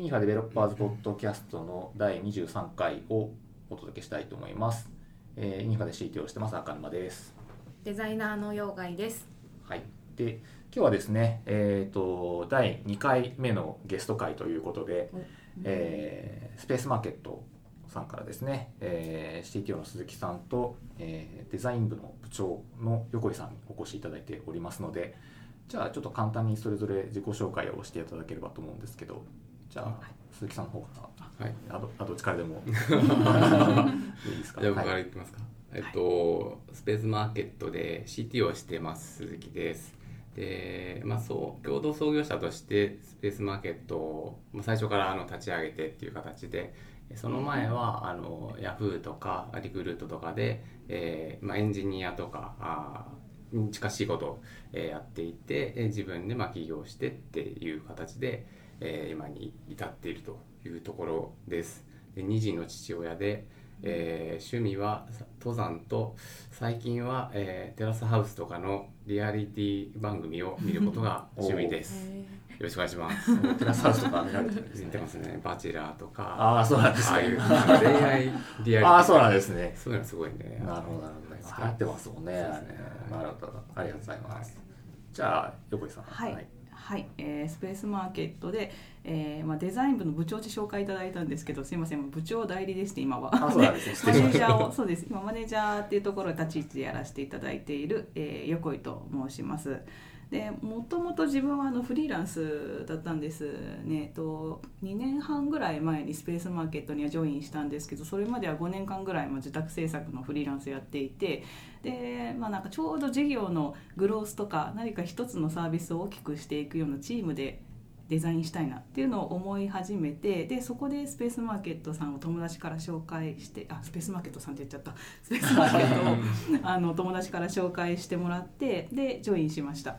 ユニファデベロッパーズポッドキャストの第23回をお届けしたいと思います。えー、ユニファで CT をしてます赤沼です。デザイナーの妖怪です。はい。で、今日はですね、えっ、と、第2回目のゲスト会ということで、えースペースマーケットさんからですね、えー CTO の鈴木さんと、えーデザイン部の部長の横井さんにお越しいただいておりますので、じゃあちょっと簡単にそれぞれ自己紹介をしていただければと思うんですけど、じゃあ鈴木さんの方から、はい。あどあどっちからでも いいですか？じゃあ僕からはい言ってますか。えっと、スペースマーケットで CT をしてます鈴木です。で、まあそう共同創業者としてスペースマーケットをまあ最初からあの立ち上げてっていう形で、その前はあのヤフーとかリクルートとかで、えーまあエンジニアとかあーに近しいことを、えーやっていて、えー自分でまあ起業してっていう形で、えー今に至っているというところです。で2児の父親で、えー趣味は登山と最近は、えーテラスハウスとかのリアリティ番組を見ることが 趣味です。よろしくお願いします。テラスハウスとか見られてるんですね。ますね。バチェラーとか、ああ、そうなんですねああいう。恋愛リアリティ。ああ、そうなんですね。そういうのすごいね。なるほど、なるほど。流行ってますもんね。ねなるほど。ありがとうございます。じゃあ、横井さん。はい、はい、えースペースマーケットで、えーまあ、デザイン部の部長って紹介いただいたんですけどすいません部長代理ですね 今は。マネージャーをそうです。今マネージャーっていうところを立ち位置でやらせていただいている、えー、横井と申しますでもともと自分はあのフリーランスだったんですねえっと2年半ぐらい前にスペースマーケットにはジョインしたんですけどそれまでは5年間ぐらいまあ自宅制作のフリーランスやっていてで、まあ、なんかちょうど事業のグロースとか何か一つのサービスを大きくしていくようなチームでデザインしたいなっていうのを思い始めてでそこでスペースマーケットさんを友達から紹介してあスペースマーケットさんって言っちゃったスペースマーケットを あの友達から紹介してもらってでジョインしました。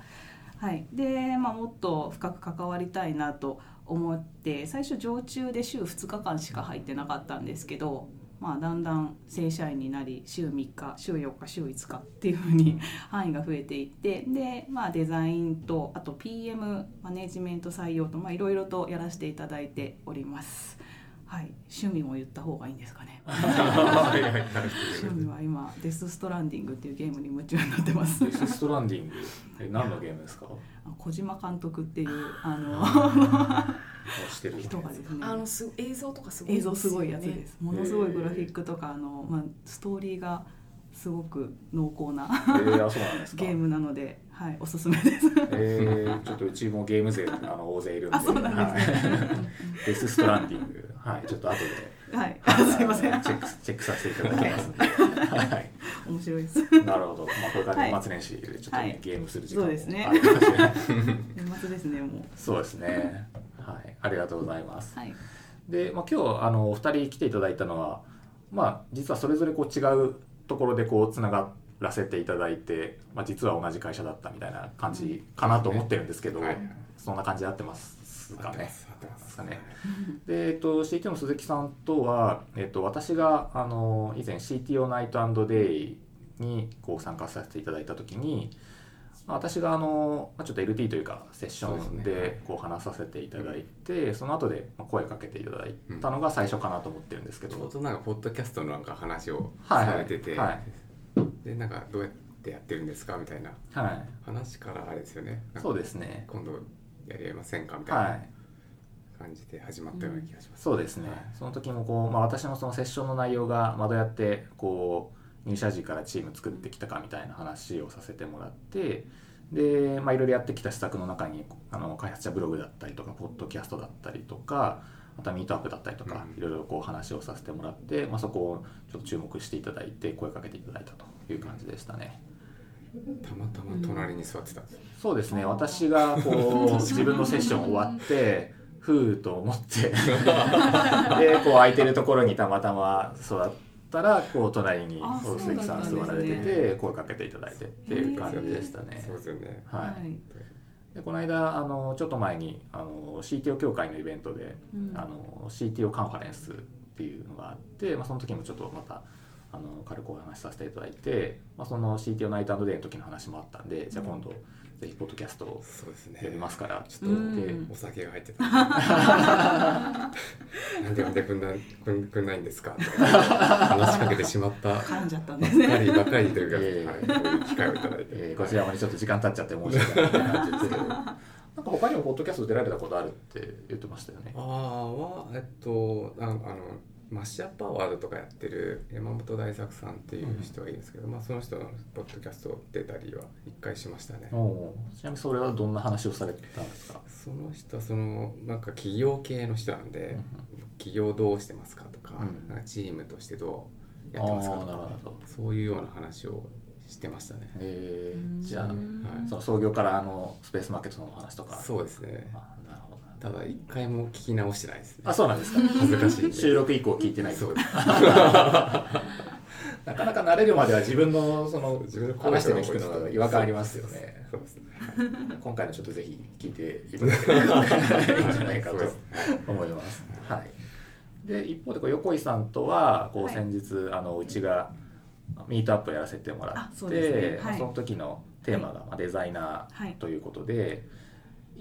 はい、で、まあ、もっと深く関わりたいなと思って最初常駐で週2日間しか入ってなかったんですけど、まあ、だんだん正社員になり週3日週4日週5日っていうふうに範囲が増えていってで、まあ、デザインとあと PM マネジメント採用とまあいろいろとやらせていただいております。はい、趣味も言った方がいいんですかね。趣味は今デスストランディングっていうゲームに夢中になってます。デスストランディング？え何のゲームですか？あ小島監督っていうあの人がですねあのす映像とかすごい映像すごいやつねですものすごいグラフィックとかあの、まあ、ストーリーがすごく濃厚な。ゲームなので、はい、おすすめです。えー、ちょっとうちもゲーム勢あの大勢いるんで。あそうなんですねはいデスストランディング。はい、ちょっと後で。はい、あ すいませんチェックチェックさせていただきますんで。はい。面白いです。なるほど。まあこれから年末年始でちょっとね、はいゲームする時間もそうですねあるかもしれない。年末ですねもう。そうですね。はい、ありがとうございます。はい。で、まあ、今日あのお二人来ていただいたのは、まあ、実はそれぞれこう違うところでこうつながらせていただいて、まあ、実は同じ会社だったみたいな感じかなと思ってるんですけど、はいはいそんな感じで合ってますかね。合ってますかね。で、えっと、CTO の鈴木さんとは、えっと、私があの以前 CTO ナイトデイにこう参加させていただいた時に、まあ私があのまあちょっと LT というかセッションそうでこう話させていただいてその後でまあ声かけていただいたのが最初かなと思ってるんですけど、ちょうどなんかポッドキャストのなんか話をはいされてて、はい。でなんかどうやってやってるんですか？みたいなはい、話からあれですよね。なんかそうですね。今度やりませんか？みたいはない感じで始まったような気がします。そうですね、その時もこう、まあ、私のそのセッションの内容が、まあ、どうやってこう入社時からチーム作ってきたかみたいな話をさせてもらってで、まあ、いろいろやってきた施策の中にあの開発者ブログだったりとかポッドキャストだったりとかあとはミートアップだったりとか、うんいろいろこう話をさせてもらって、まあ、そこをちょっと注目していただいて声かけていただいたという感じでしたね。たまたま隣に座ってたんです。そうですね私がこう 自分のセッション終わってふうと思って でこう空いてるところにたまたま座ったらこう隣にあこう鈴木さん座られてて声かけていただいてっていう感じでしたねそう。ですよね。は、はいい。でこの間あのちょっと前にあの CTO 協会のイベントで、うんあの CTO カンファレンスっていうのがあって、まあ、その時もちょっとまたあの軽くお話しさせていただいて、まあ、その CTO ナイトデーの時の話もあったんでじゃあ今度ぜひポッドキャストをそうですね。やりますから。ちょっとうお酒が入ってた。なんで呼んでくんないくんくんないんですか？とか話しかけてしまった。ば噛んじゃったんですね。っかりばっかりというか、ええ。はい、こういう機会をいただいて、えーこちらもねちょっと時間経っちゃって申し訳ない感じですけど。なんか他にもポッドキャスト出られたことあるって言ってましたよね。ああはえっとああのマッシュアップアワードとかやってる山本大作さんっていう人がいるんですけど、まあ、その人のポッドキャスト出たりは一回しましたね。ちなみにそれはどんな話をされてたんですか？その人はそのなんか企業系の人なんで、企業どうしてますかとか,、うん。なんかチームとしてどうやってますかとかそういうような話をしてましたね。えー、じゃあうんはい。その創業からあのスペースマーケットのお話とか。そうですねただ一回も聞き直してないですね。あそうなんですか。恥ずかしい収録以降聞いてないそう。で すなかなか慣れるまでは自分のその自分の話してるの聞くのが違和感ありますよね。そうですね。今回のちょっとぜひ聞いていただければいいんじゃないかと思います。はい。で一方でこう横井さんとはこうはい。先日、あのうちがミートアップやらせてもらって、あそうですね。はい。その時のテーマがまあデザイナはい。ーということで、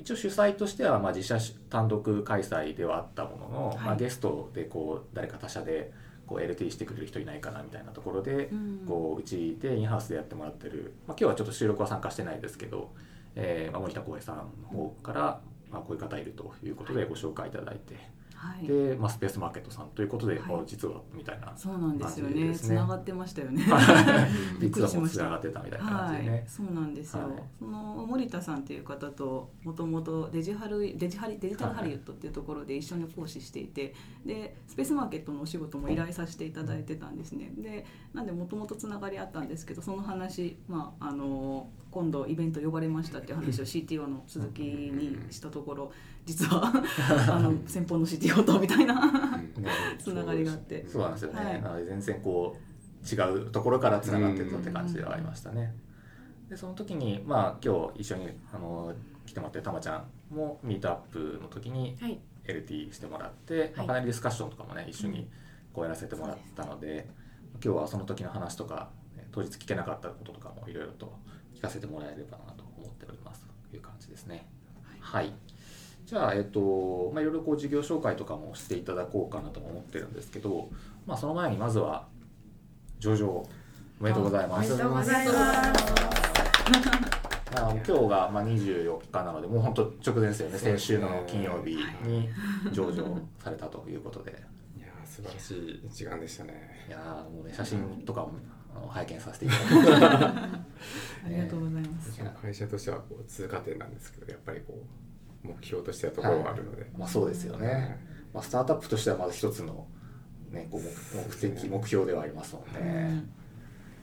一応主催としてはまあ自社単独開催ではあったものの、はい。まあゲストでこう誰か他社でこう LT してくれる人いないかなみたいなところで、うん。こううちでインハウスでやってもらってる、まあ、今日はちょっと収録は参加してないですけど、えーまあ、森田光平さんの方から、まあ、こういう方いるということでご紹介いただいて、はい。で、まあ、スペースマーケットさんということで、はい。まあ実はみたいなそうなんですよね。感じですね。つながってましたよね。実はもうつながってたみたいな感はいじでね。、そうなんですよ、はい。その森田さんっていう方ともともとデジハルデジハリデジタルハリウッドっていうところで一緒に講師していて、でスペースマーケットのお仕事も依頼させていただいてたんですね。でなんでもともとつながりあったんですけどその話、まあ、あの今度イベント呼ばれましたっていう話を CTO の鈴木にしたところ実はあの先方の CTO とみたいなつながりがあって。そうなんですよね、はい。全然こう違うところからつながってったって感じではありましたね。でその時にまあ今日一緒にあの来てもらってるたまちゃんもミートアップの時にはい。LT してもらって、まあはいパネルディスカッションとかもね一緒にこうやらせてもらったので、今日はその時の話とかね当日聞けなかったこととかもいろいろと聞かせてもらえればなと思っておりますという感じですね。はい、じゃあ、えっとまあ、いろいろこう事業紹介とかもしていただこうかなとも思ってるんですけど、まあ、その前にまずは上場おめでとうございます。おめでとうございます。あの今日がまあ24日なのでもう本当直前ですよね。先週の金曜日に上場されたということで。いやー素晴らしい時間でしたね。いやーもうね写真とかもあの拝見させていただいて ありがとうございます。会社としてはこう通過点なんですけどやっぱりこう目標としてはところがあるので、まあそうですよね、まあ、スタートアップとしてはまず一つの、ね、こう目目的目標ではありますもんうねん。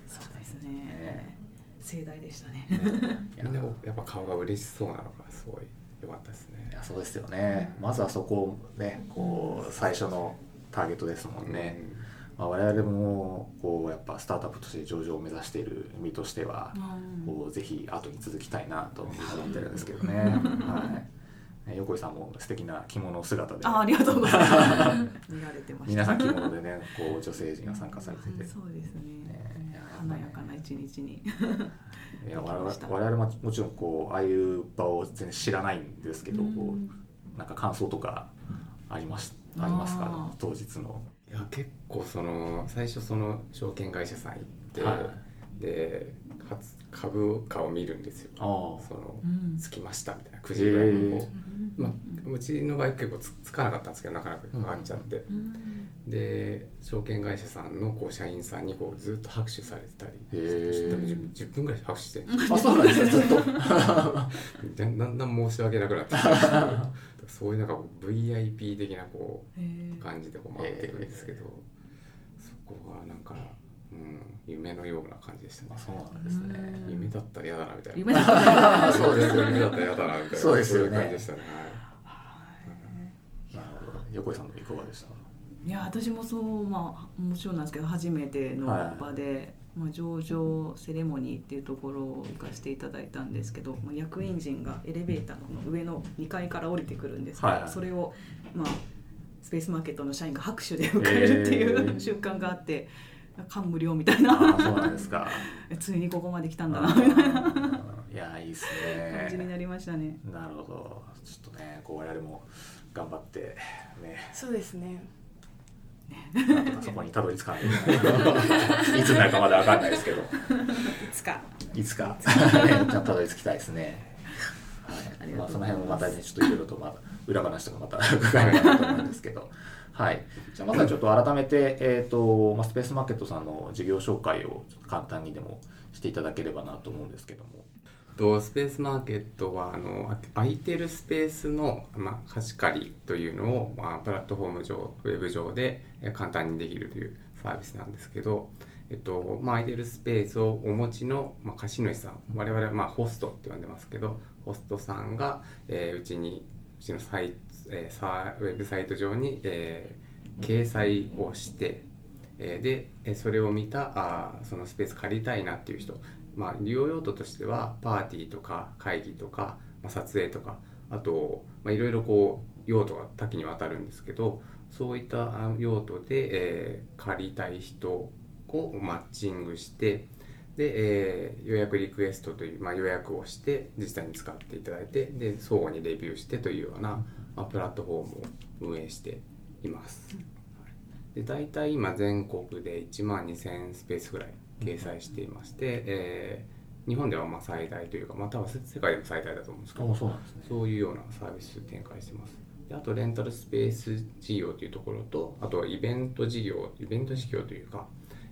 そうですね。ね。盛大でしたね。いや。みんなやっぱ顔が嬉しそうなのがすごい良かったですね。い。やそうですよね。まずはそこをねこう最初のターゲットですもんね、まあ、我々もこうやっぱスタートアップとして上場を目指している身としては、こうぜひ後に続きたいなと思ってるんですけどね。はい。ね横井さんも素敵な着物姿で、あ、ありがとうございます。見られてました。皆さん着物でね、こう女性陣が参加されてて、そうですね。華やかな一日に。いや 我々我々ももちろんこうああいう場を全然知らないんですけど、こうなんか感想とかありますありますか？当日の。いや結構その最初その証券会社さん行って、はで初株価を見るんですよ。そのうん。つきましたみたいな9時ぐらいにこう、へまあ、うちの場合結構つつかなかったんですけどなかなかかかっちゃって、うん。で証券会社さんのこう社員さんにこうずっと拍手されてたりへー多分 10, 10分ぐらい拍手してるんですあそうなんですねずっと。よだんだん申し訳なくなってきて そういうなんかこう VIP 的なこう感じでこう回っていくんですけど、そこがなんか、うん、夢のような感じでしたね。あそうなんですね。うん。夢だったら嫌だなみたいな。夢だった そうですよね。夢だったら嫌だなみたいな。そうですよね。いう感じでしたね。なるほど。横井さんのいかがでした？いや私もそうまあもちろんなんですけど初めての場で、まあ、上場セレモニーっていうところを行かせていただいたんですけど、まあ、役員陣がエレベーターの上の2階から降りてくるんですけど、はい。はいそれをまあスペースマーケットの社員が拍手で迎えるっていう、へー瞬間があって感無量みたいあな。あそうなんですか。ついにここまで来たんだあな。みたいなーいやいいっすね。感じになりましたね。なるほど。ちょっとねこう我々も頑張ってね。そうですねなんとかそこにたどり着かない。と いつになるかまだ分かんないですけど。いつか。いつか。ねちゃんとたどり着きたいですね。はい、その辺もまたねちょっといろいろとまあ裏話とかまた 伺えればなと思うんですけど。はい、じゃあまずはちょっと改めて、えーとまあ、スペースマーケットさんの事業紹介を簡単にでもしていただければなと思うんですけども。とスペースマーケットはあの空いてるスペースの、まあ、貸し借りというのを、まあ、プラットフォーム上ウェブ上で簡単にできるというサービスなんですけど、えっとまあ、空いてるスペースをお持ちの、まあ、貸主さん我々は、まあ、ホストって呼んでますけどホストさんが、えーうちにうちのサイ,、えーサウェブサイト上に、えー掲載をしてでそれを見たあそのスペース借りたいなっていう人、まあ、利用用途としてはパーティーとか会議とか、まあ、撮影とかあとまあいろいろこう用途が多岐にわたるんですけどそういったあ用途で、えー借りたい人をマッチングしてで、えー予約リクエストという、まあ、予約をして実際に使っていただいてで相互にレビューしてというような、まあ、プラットフォームを運営しています。で大体今全国で1万2000スペースぐらい掲載していまして、えー日本ではまあ最大というか、まあ、多分世界でも最大だと思うんですけどそうね。そういうようなサービス展開してます。であとレンタルスペース事業というところとあとはイベント事業イベント事業というか、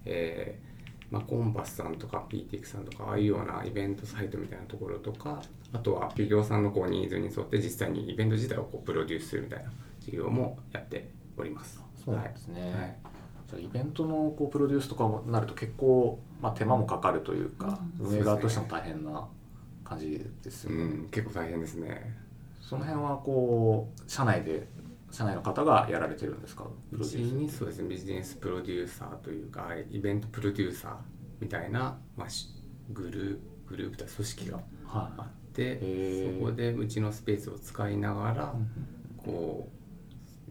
えーまあ、コンパスさんとか PTX さんとかああいうようなイベントサイトみたいなところとかあとは企業さんのこうニーズに沿って実際にイベント自体をこうプロデュースするみたいな事業もやっております。そうですね。はいイベントのこうプロデュースとかもなると結構、まあ、手間もかかるというか、うん。運営側としても大変な感じですよね。うん、結構大変ですね。その辺はこう社内で社内の方がやられてるんですか？プうちにそうですね。ビジネスプロデューサーというかイベントプロデューサーみたいな、まあ、しグループグループと組織がはあってー。そこでうちのスペースを使いながらい、こ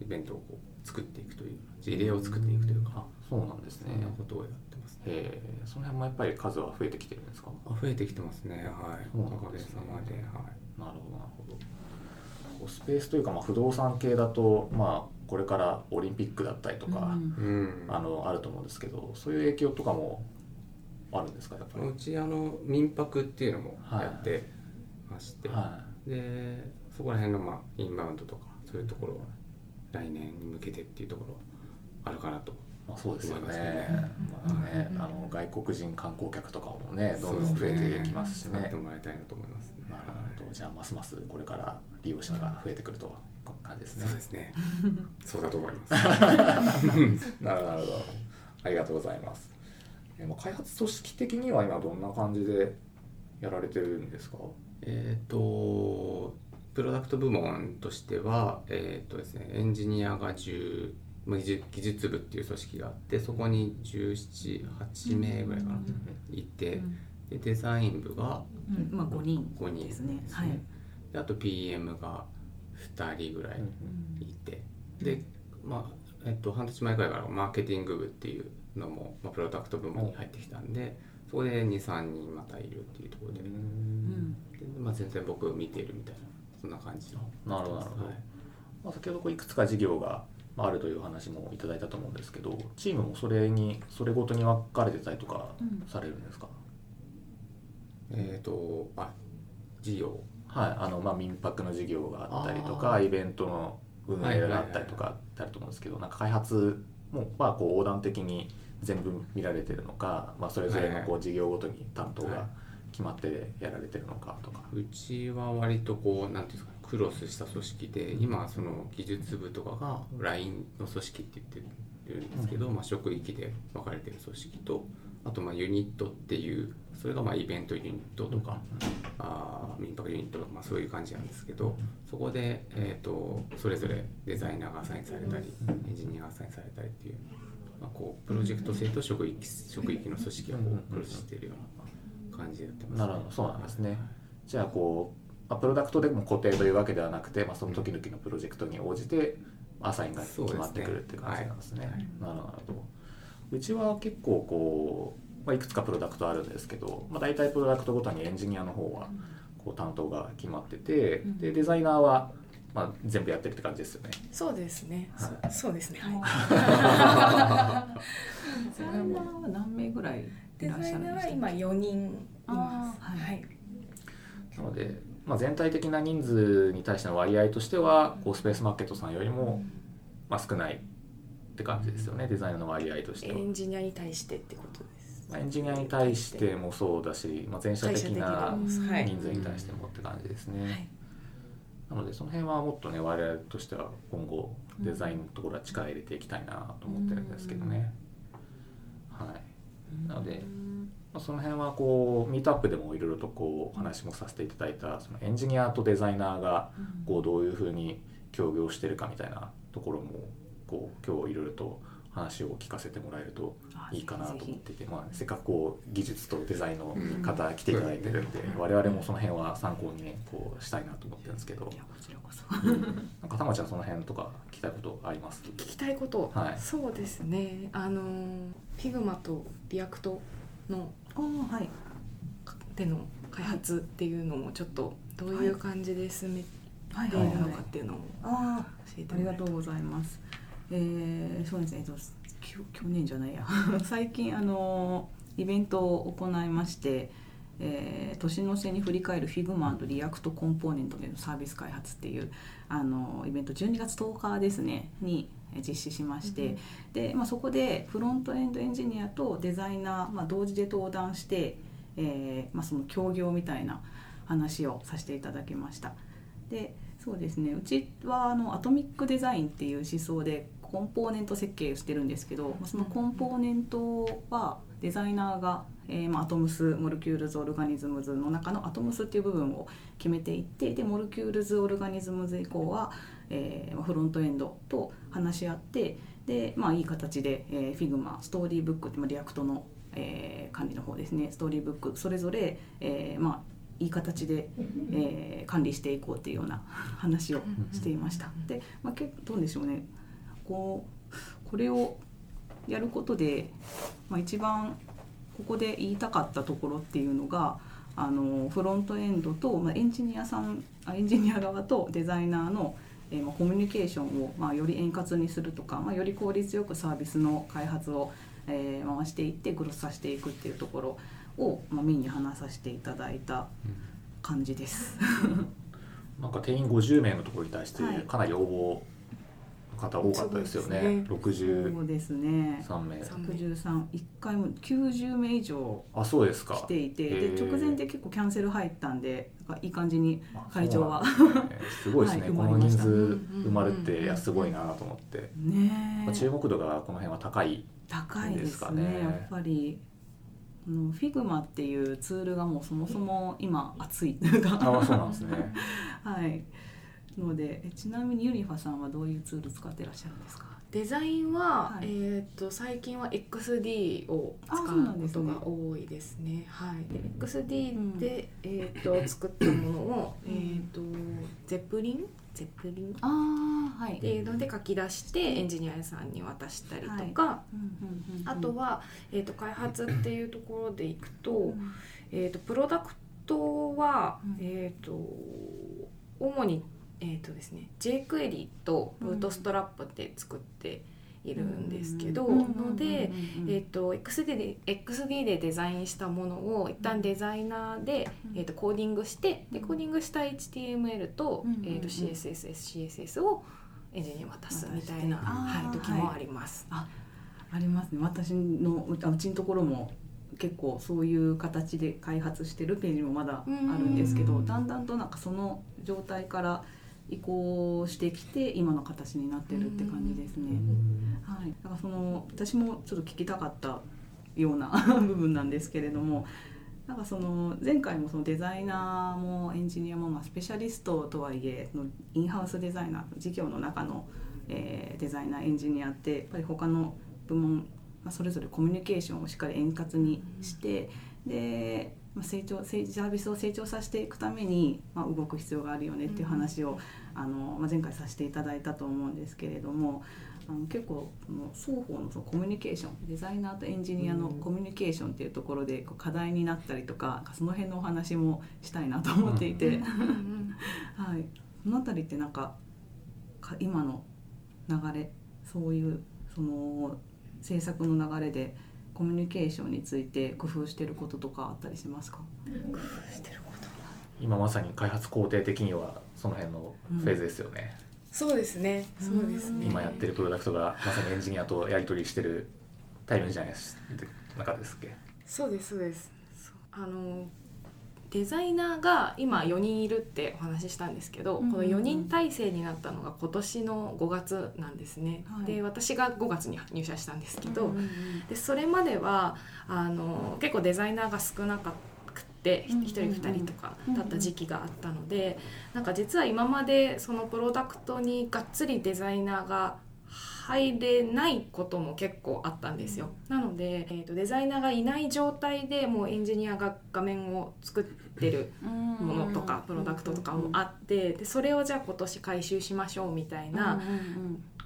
うイベントをこう作っていくという事例を作っていくというかあそうなんですね。そんなことをやってますね。へえ。その辺もやっぱり数は増えてきてるんですか？あ増えてきてますね。はい。そうおかげなんですね。さまで。はい。なるほどなるほど。こうスペースというか、まあ、不動産系だと、まあ、これからオリンピックだったりとか、うん。うん。あのあると思うんですけどそういう影響とかもあるんですかやっぱり？うちあの民泊っていうのもやってまして、はでそこら辺のまあインバウンドとかそういうところは来年に向けてっていうところはあるかなといまあ、そうですよね。ね。まあねあの外国人観光客とかもねどんどん増えていきますしね。使ってもらいたいなと思いますね。なるほど。じゃあますますこれから利用者が増えてくると感じですね。そうですね。そうだと思います。なるほど。なるほどありがとうございます。えまあ開発組織的には今どんな感じでやられてるんですか？えっ、とプロダクト部門としてはえっ、とですねエンジニアが10まあ技術技術部っていう組織があってそこに178名ぐらいかな、いてでデザイン部がうん。まあ5人5人ですね。はい。であと PM が2人ぐらいいて、でまあえっと半年前くらいからマーケティング部っていうのも、まあ、プロダクト部門に入ってきたんでそこで23人またいるっていうところで,、うん。でまあ、全然僕見ているみたいなそんな感じのなるほどなるほど、はい。まあ、先ほどこういくつか事業がまああるという話もいただいたと思うんですけどチームもそれにそれごとに分かれてたりとかうん。されるんですか、えっ、とあ事業。はいあのまあ民泊の事業があったりとあかイベントの運営があったりとかってあると思うんですけどなんか開発もまあこう横断的に全部見られてるのか、まあ、それぞれのこう事業ごとに担当はい。が決まってやられてるのかとか、うちは割とこうなんていうんですかねクロスした組織で今その技術部とかが LINE の組織って言ってるんですけど、まあ、職域で分かれてる組織とあとまあユニットっていうそれがまあイベントユニットとか、あー民泊ユニットとか、まあ、そういう感じなんですけどそこで、えー、とそれぞれデザイナーがアサインされたりエンジニアがアサインされたりっていう、まあ、こうプロジェクト性と職域職域の組織がこうクロスしているような感じでやってます、なるほど。そうなんですね。じゃあこう、まあ、プロダクトでも固定というわけではなくて、まあ、その時々のプロジェクトに応じてアサインが決まってくるっていう感じなんですね。すねなるほどうちは結構こう、まあ、いくつかプロダクトあるんですけど、まあ、大体プロダクトごとにエンジニアの方はこう担当が決まってて、うんでデザイナーはまあ全部やってるって感じですよね。そうですね。はいそそうですね。はい。デザイナーは何名ぐらいいデザらっしゃイナーはるんですか？今4人います。はい。なので、まあ、全体的な人数に対しての割合としてはこうスペースマーケットさんよりも、まあ、少ないって感じですよねデザイナーの割合としてはエ。ンジニアに対してってことです。まあエンジニアに対してもそうだし、まあ、全社的な人数に対してもって感じですね。はい。なのでその辺はもっとね我々としては今後デザインのところは力入れていきたいなと思ってるんですけどね。はい、なので、まあ、その辺はこうミートアップでもいろいろとこうお話もさせていただいたそのエンジニアとデザイナーがこうどういうふうに協業してるかみたいなところもこう今日いろいろと話を聞かせてもらえるといいかなと思っていて、まあ、せっかくこう技術とデザインの方来ていただいてるんで、我々もその辺は参考にねこうしたいなと思ってるんですけど。いやこちらこそ。なんかたまちゃんその辺とか聞きたいことあります？聞きたいこと、はい。そうですね。あの Figma と React のはい。での開発っていうのもちょっとどういう感じで進めてはい。いるのかっていうのをあ教えてありがとうございます。えー、そうですね、えっと、きょ去年じゃないや。最近あのイベントを行いまして、えー年の瀬に振り返る Figma リアクトコンポーネントでのサービス開発っていうあのイベント12月10日ですねにえー実施しまして、で、まあ、そこでフロントエンドエンジニアとデザイナー、まあ、同時で登壇して、えーまあ、その協業みたいな話をさせていただきました。でそうですねうちはあの atomic design っていう思想でコンポーネント設計をしてるんですけどそのコンポーネントはデザイナーが、えーまあ、 atoms molecules organisms の中の atoms っていう部分を決めていってで molecules organisms 以降は、えーまあフロントエンドと話し合ってで、まあ、いい形で、えー、Figma Storybook って、まあ、 React の、えー管理の方ですね。ストーリーブックそれぞれ、えーまあいい形で、えー管理していこうっていうような 話をしていました。で、まあ、けどうでしょうね。こうこれをやることで、まあ、一番ここで言いたかったところっていうのがあのフロントエンドと、まあ、エンジニアさんあエンジニア側とデザイナーの、えーまあ、コミュニケーションを、まあ、より円滑にするとか、まあ、より効率よくサービスの開発を、えー回していってグロスさせていくっていうところを、まあ、メインに話させていただいた感じです。なんか定員50名のところに対してはいかなり応募の方多かったですよね。そうです63そうですね名。三63 1回も90名以上あ、そうですか。来ていてへでー直前で結構キャンセル入ったんでなんかいい感じにあ会場はねすごいですね。はいこの人数埋埋ままりましたるっていやすごいなと思って。ねまあ注目度がこの辺は高い。高いですねねやっぱりこの Figma っていうツールがもうそもそも今熱いがあ、そうなんですね。はいのでえちなみにユリファさんはどういうツール使ってらっしゃるんですか？デザインは、はい。えー、と最近は XD を使うことが多いですね。はい、で XD で、うん。えー、と作ったものを、うん。えー、と Zeplin？Zeplin？っああはい。ていうので書き出してエンジニアさんに渡したりとか、あとは、えー、と開発っていうところでいくと,、うん。えー、とプロダクトは、うん。えー、と主に、えーとですね、jQuery とブートストラップで作っているんですけど、うんので、えー、と XD で XD でデザインしたものを一旦デザイナーで、うんえー、とコーディングしてでコーディングした HTML と,、えー、と CSS、CSS をエンジニアに渡すみたいな、はい、時もあります。ありますね私のうちのところも結構そういう形で開発してるページもまだあるんですけどうんだんだんとなんかその状態から移行してきて今の形になってるって感じですね。はい、だからその私もちょっと聞きたかったような 部分なんですけれどもなんかその前回もそのデザイナーもエンジニアもまあスペシャリストとはいえそのインハウスデザイナー事業の中の、えーデザイナーエンジニアってやっぱり他の部門、まあ、それぞれコミュニケーションをしっかり円滑にして、で、まあ、成長せサービスを成長させていくために、まあ、動く必要があるよねっていう話を、あのまあ、前回させていただいたと思うんですけれどもあの結構その双方のそのコミュニケーションデザイナーとエンジニアのコミュニケーションっていうところでこう課題になったりとかその辺のお話もしたいなと思っていて、うんうん。はい、そのあたりってなんかか今の流れそういうその制作の流れでコミュニケーションについて工夫してることとかあったりしますか？してること。今まさに開発工程的にはその辺のフェーズですよね、そうですね。そうですね。今やってるプロダクトがまさにエンジニアとやり取りしてるタイムじゃないです中ですっけ？そうですそうです。そうあのデザイナーが今4人いるってお話ししたんですけど、うんうんうん。この4人体制になったのが今年の5月なんですね、はい。で私が5月に入社したんですけど、うんうんでそれまではあの結構デザイナーが少なかくってうんうんうん。1人2人とかだった時期があったのでなんか実は今までそのプロダクトにがっつりデザイナーが入れないことも結構あったんですよ。なので、えー、とデザイナーがいない状態でもうエンジニアが画面を作ってるうん。ものとかプロダクトとかもあってでそれをじゃあ今年回収しましょうみたいな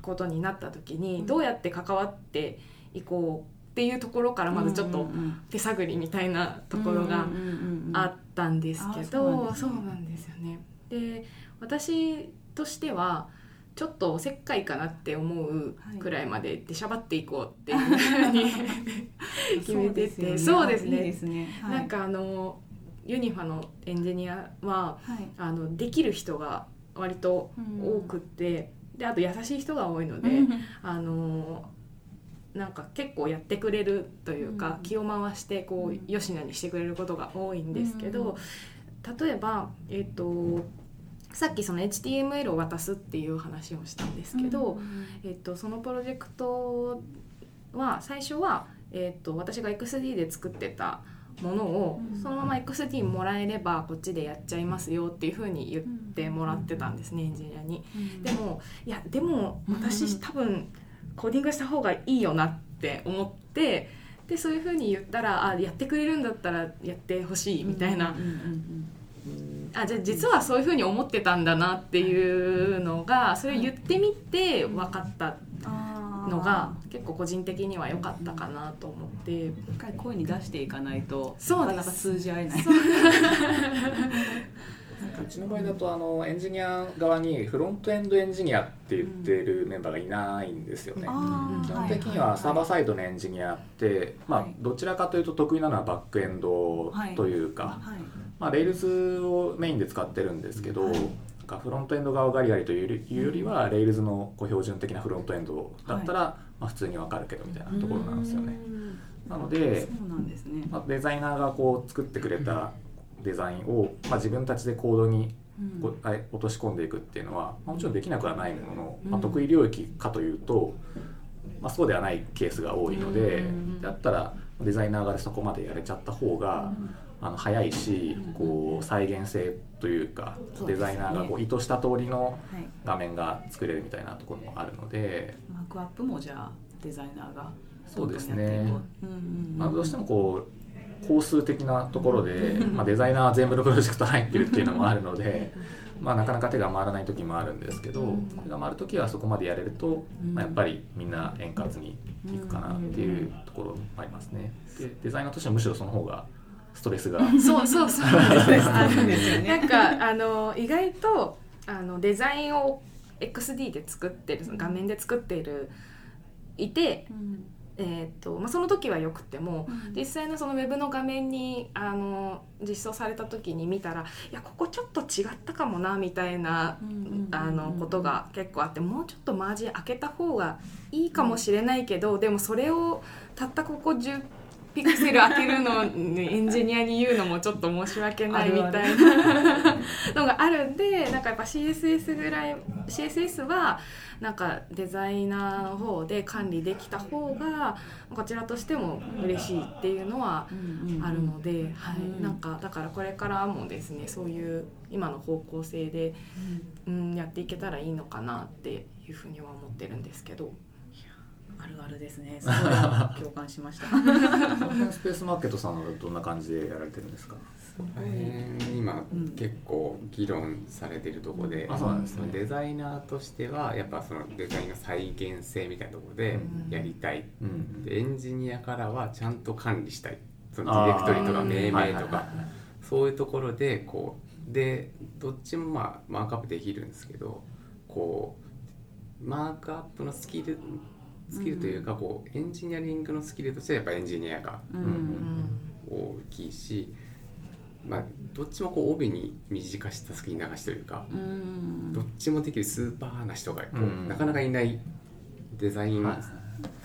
ことになった時にどうやって関わっていこうっていうところからまずちょっと手探りみたいなところがあったんですけどそうなんですよね。で私としてはちょっとおせっかいかなって思うくらいまで出しゃばっていこうっていうふうに 決めてて。そうですね。いいですね。はい。なんかあのユニファのエンジニアははい。あのできる人が割と多くって、であと優しい人が多いので、うん。あのなんか結構やってくれるというか、うん。気を回してこうん。うよしなにしてくれることが多いんですけど、例えば、えっとさっきその HTML を渡すっていう話をしたんですけど、えっと、そのプロジェクトは最初は、えっと、私が XD で作ってたものをうん。そのまま XD もらえればこっちでやっちゃいますよっていうふうに言ってもらってたんですねエンジニアに。でもいやでもうん私多分コーディングした方がいいよなって思ってでそういうふうに言ったらあやってくれるんだったらやってほしいみたいな、うんうんうんあじゃあ実はそういうふうに思ってたんだなっていうのがそれを言ってみて分かったのが結構個人的には良かったかなと思って。一回声に出していかないとなかなか通じ合えない。う。ちの場合だとあのエンジニア側にフロントエンドエンジニアって言ってるメンバーがいないんですよね。あー基本的にはサーバーサイドのエンジニアって、まあはい、どちらかというと得意なのはバックエンドというか、はいまあ、 Rails をメインで使ってるんですけど、かフロントエンド側をガリガリというよりは、 Rails のこう標準的なフロントエンドだったら、まあ、普通にわかるけどみたいなところなんですよね。なので、そうなんですね。まあ、デザイナーがこう作ってくれたデザインを、まあ、自分たちでコードにうん。こう落とし込んでいくっていうのは、まあもちろんできなくはないものの、まあ、うん得意領域かというと、まあ、そうではないケースが多いので、うん。だったらデザイナーがそこまでやれちゃった方が、あの早いしうん。こう再現性というかデザイナーがこう意図した通りのはい。画面が作れるみたいなところもあるので、マークアップもじゃあデザイナーがそうですね。まあ、どうしてもこう工数的なところで、まあ、デザイナーは全部のプロジェクト入ってるっていうのもあるので、まあ、なかなか手が回らない時もあるんですけど、うん手が回る時はそこまでやれると、うん。まあ、やっぱりみんな円滑にいくかなっていうところもありますね。でデザイナーとしてはむしろその方がストレスが。そうそうそう。あるんですよね。なんかあの意外とあのデザインを XD で作ってるその画面で作っているいて、うん。えーとまあ、その時はよくてもうん。実際のそのウェブの画面にあの実装された時に見たらいやここちょっと違ったかもなみたいなあのことが結構あってもうちょっとマージン開けた方がいいかもしれないけど、でもそれをたったここ10ピクセル開けるのにエンジニアに言うのもちょっと申し訳ないみたいなのがあるんでなんかやっぱ CSS ぐらい CSS はなんかデザイナーの方で管理できた方がこちらとしても嬉しいっていうのはあるので、はい。うん。なんかだからこれからもですねそういう今の方向性で、うん、やっていけたらいいのかなっていうふうには思ってるんですけど。あるあるですね。すごい共感しました。その辺スペースマーケットさんはどんな感じでやられてるんですか？今うん結構議論されてるところで、あそうなんですね。デザイナーとしてはやっぱそのデザインの再現性みたいなところでやりたい、うん。でエンジニアからはちゃんと管理したい。そのディレクトリとか命名とか。そういうところでこうでどっちもまあマークアップできるんですけどこうマークアップのスキルスキルというかこうエンジニアリングのスキルとしてはやっぱエンジニアが大きいし、まあ、どっちもこう帯に短したすき流しというかうんどっちもできるスーパーな人がこう、うんなかなかいないデザインはい。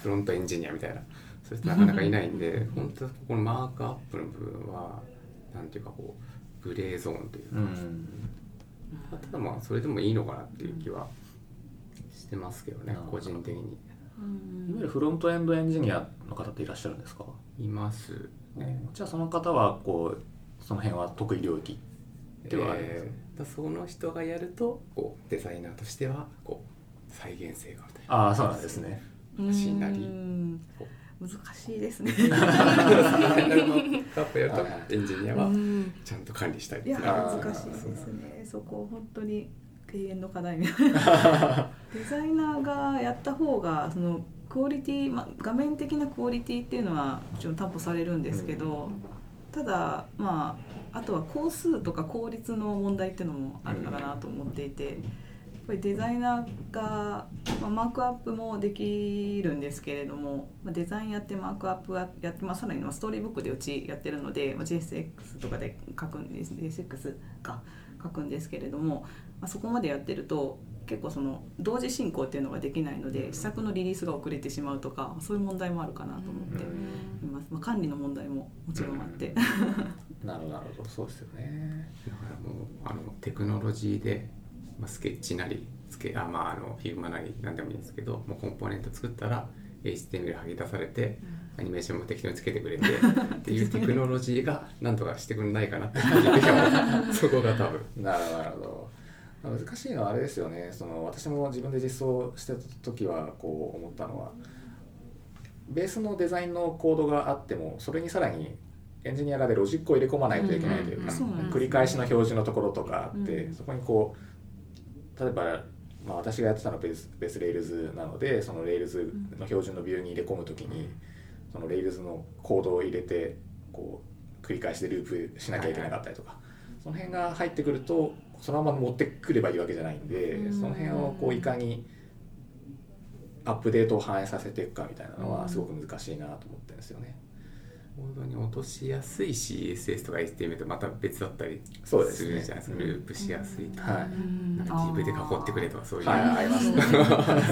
フロントエンジニアみたいなそういう人なかなかいないんで 本当ここのマークアップの部分はなんていうかこうグレーゾーンというか、うんただまあそれでもいいのかなっていう気はしてますけどね個人的に。うんいわゆるフロントエンドエンジニアの方っていらっしゃるんですか、いますね。じゃあその方はこうその辺は得意領域ではあるんですねえーだその人がやるとこうデザイナーとしてはこう再現性があるというああそうなんですね。しなり。難しいですね。エンジニアはうん。ちゃんと管理したいいや難しいですね。そこ本当に永遠の課題みたいな。デザイナーがやった方がそのクオリティ、まあ、画面的なクオリティっていうのはもちろん担保されるんですけど、ただまああとは工数とか効率の問題っていうのもあるのかなと思っていて、やっぱりデザイナーが、まあ、マークアップもできるんですけれども、まあ、デザインやってマークアップやって、まあ、さらにはストーリーブックでうちやってるので、まあ、JSX とかで書くんです JSX か書くんですけれども、まあ、そこまでやってると結構その同時進行っていうのができないので施策のリリースが遅れてしまうとかそういう問題もあるかなと思っています、まあ、管理の問題ももちろんあって。なるほどなるほど。そうですよね。だからもうあのテクノロジーで、まあ、スケッチなりスケあ、まあ、あの Figma なり何でもいいんですけどもうコンポーネント作ったら HTML 吐き出されて、アニメーションも適当につけてくれてっていう テクノロジーが何とかしてくれないかなって感じでも そこが多分。なるほど難しいのはあれですよね。その私も自分で実装してた時はこう思ったのは。ベースのデザインのコードがあってもそれにさらにエンジニア側でロジックを入れ込まないといけないというか、繰り返しの表示のところとかあって、うん。そこにこう例えば、まあ、私がやってたのはベースベース Rails なのでその Rails の標準のビューに入れ込む時にその Rails のコードを入れてこう繰り返しでループしなきゃいけなかったりとか、その辺が入ってくるとそのまま持ってくればいいわけじゃないんで、うん。その辺をこういかにアップデートを反映させていくかみたいなのはすごく難しいなと思ってるんですよね。コードに落としやすい CSS とか HTML とまた別だったりすそうですねるじゃないですか、うんループしやすいとか、はいなんか DV で囲ってくれとかそういう、はいありますね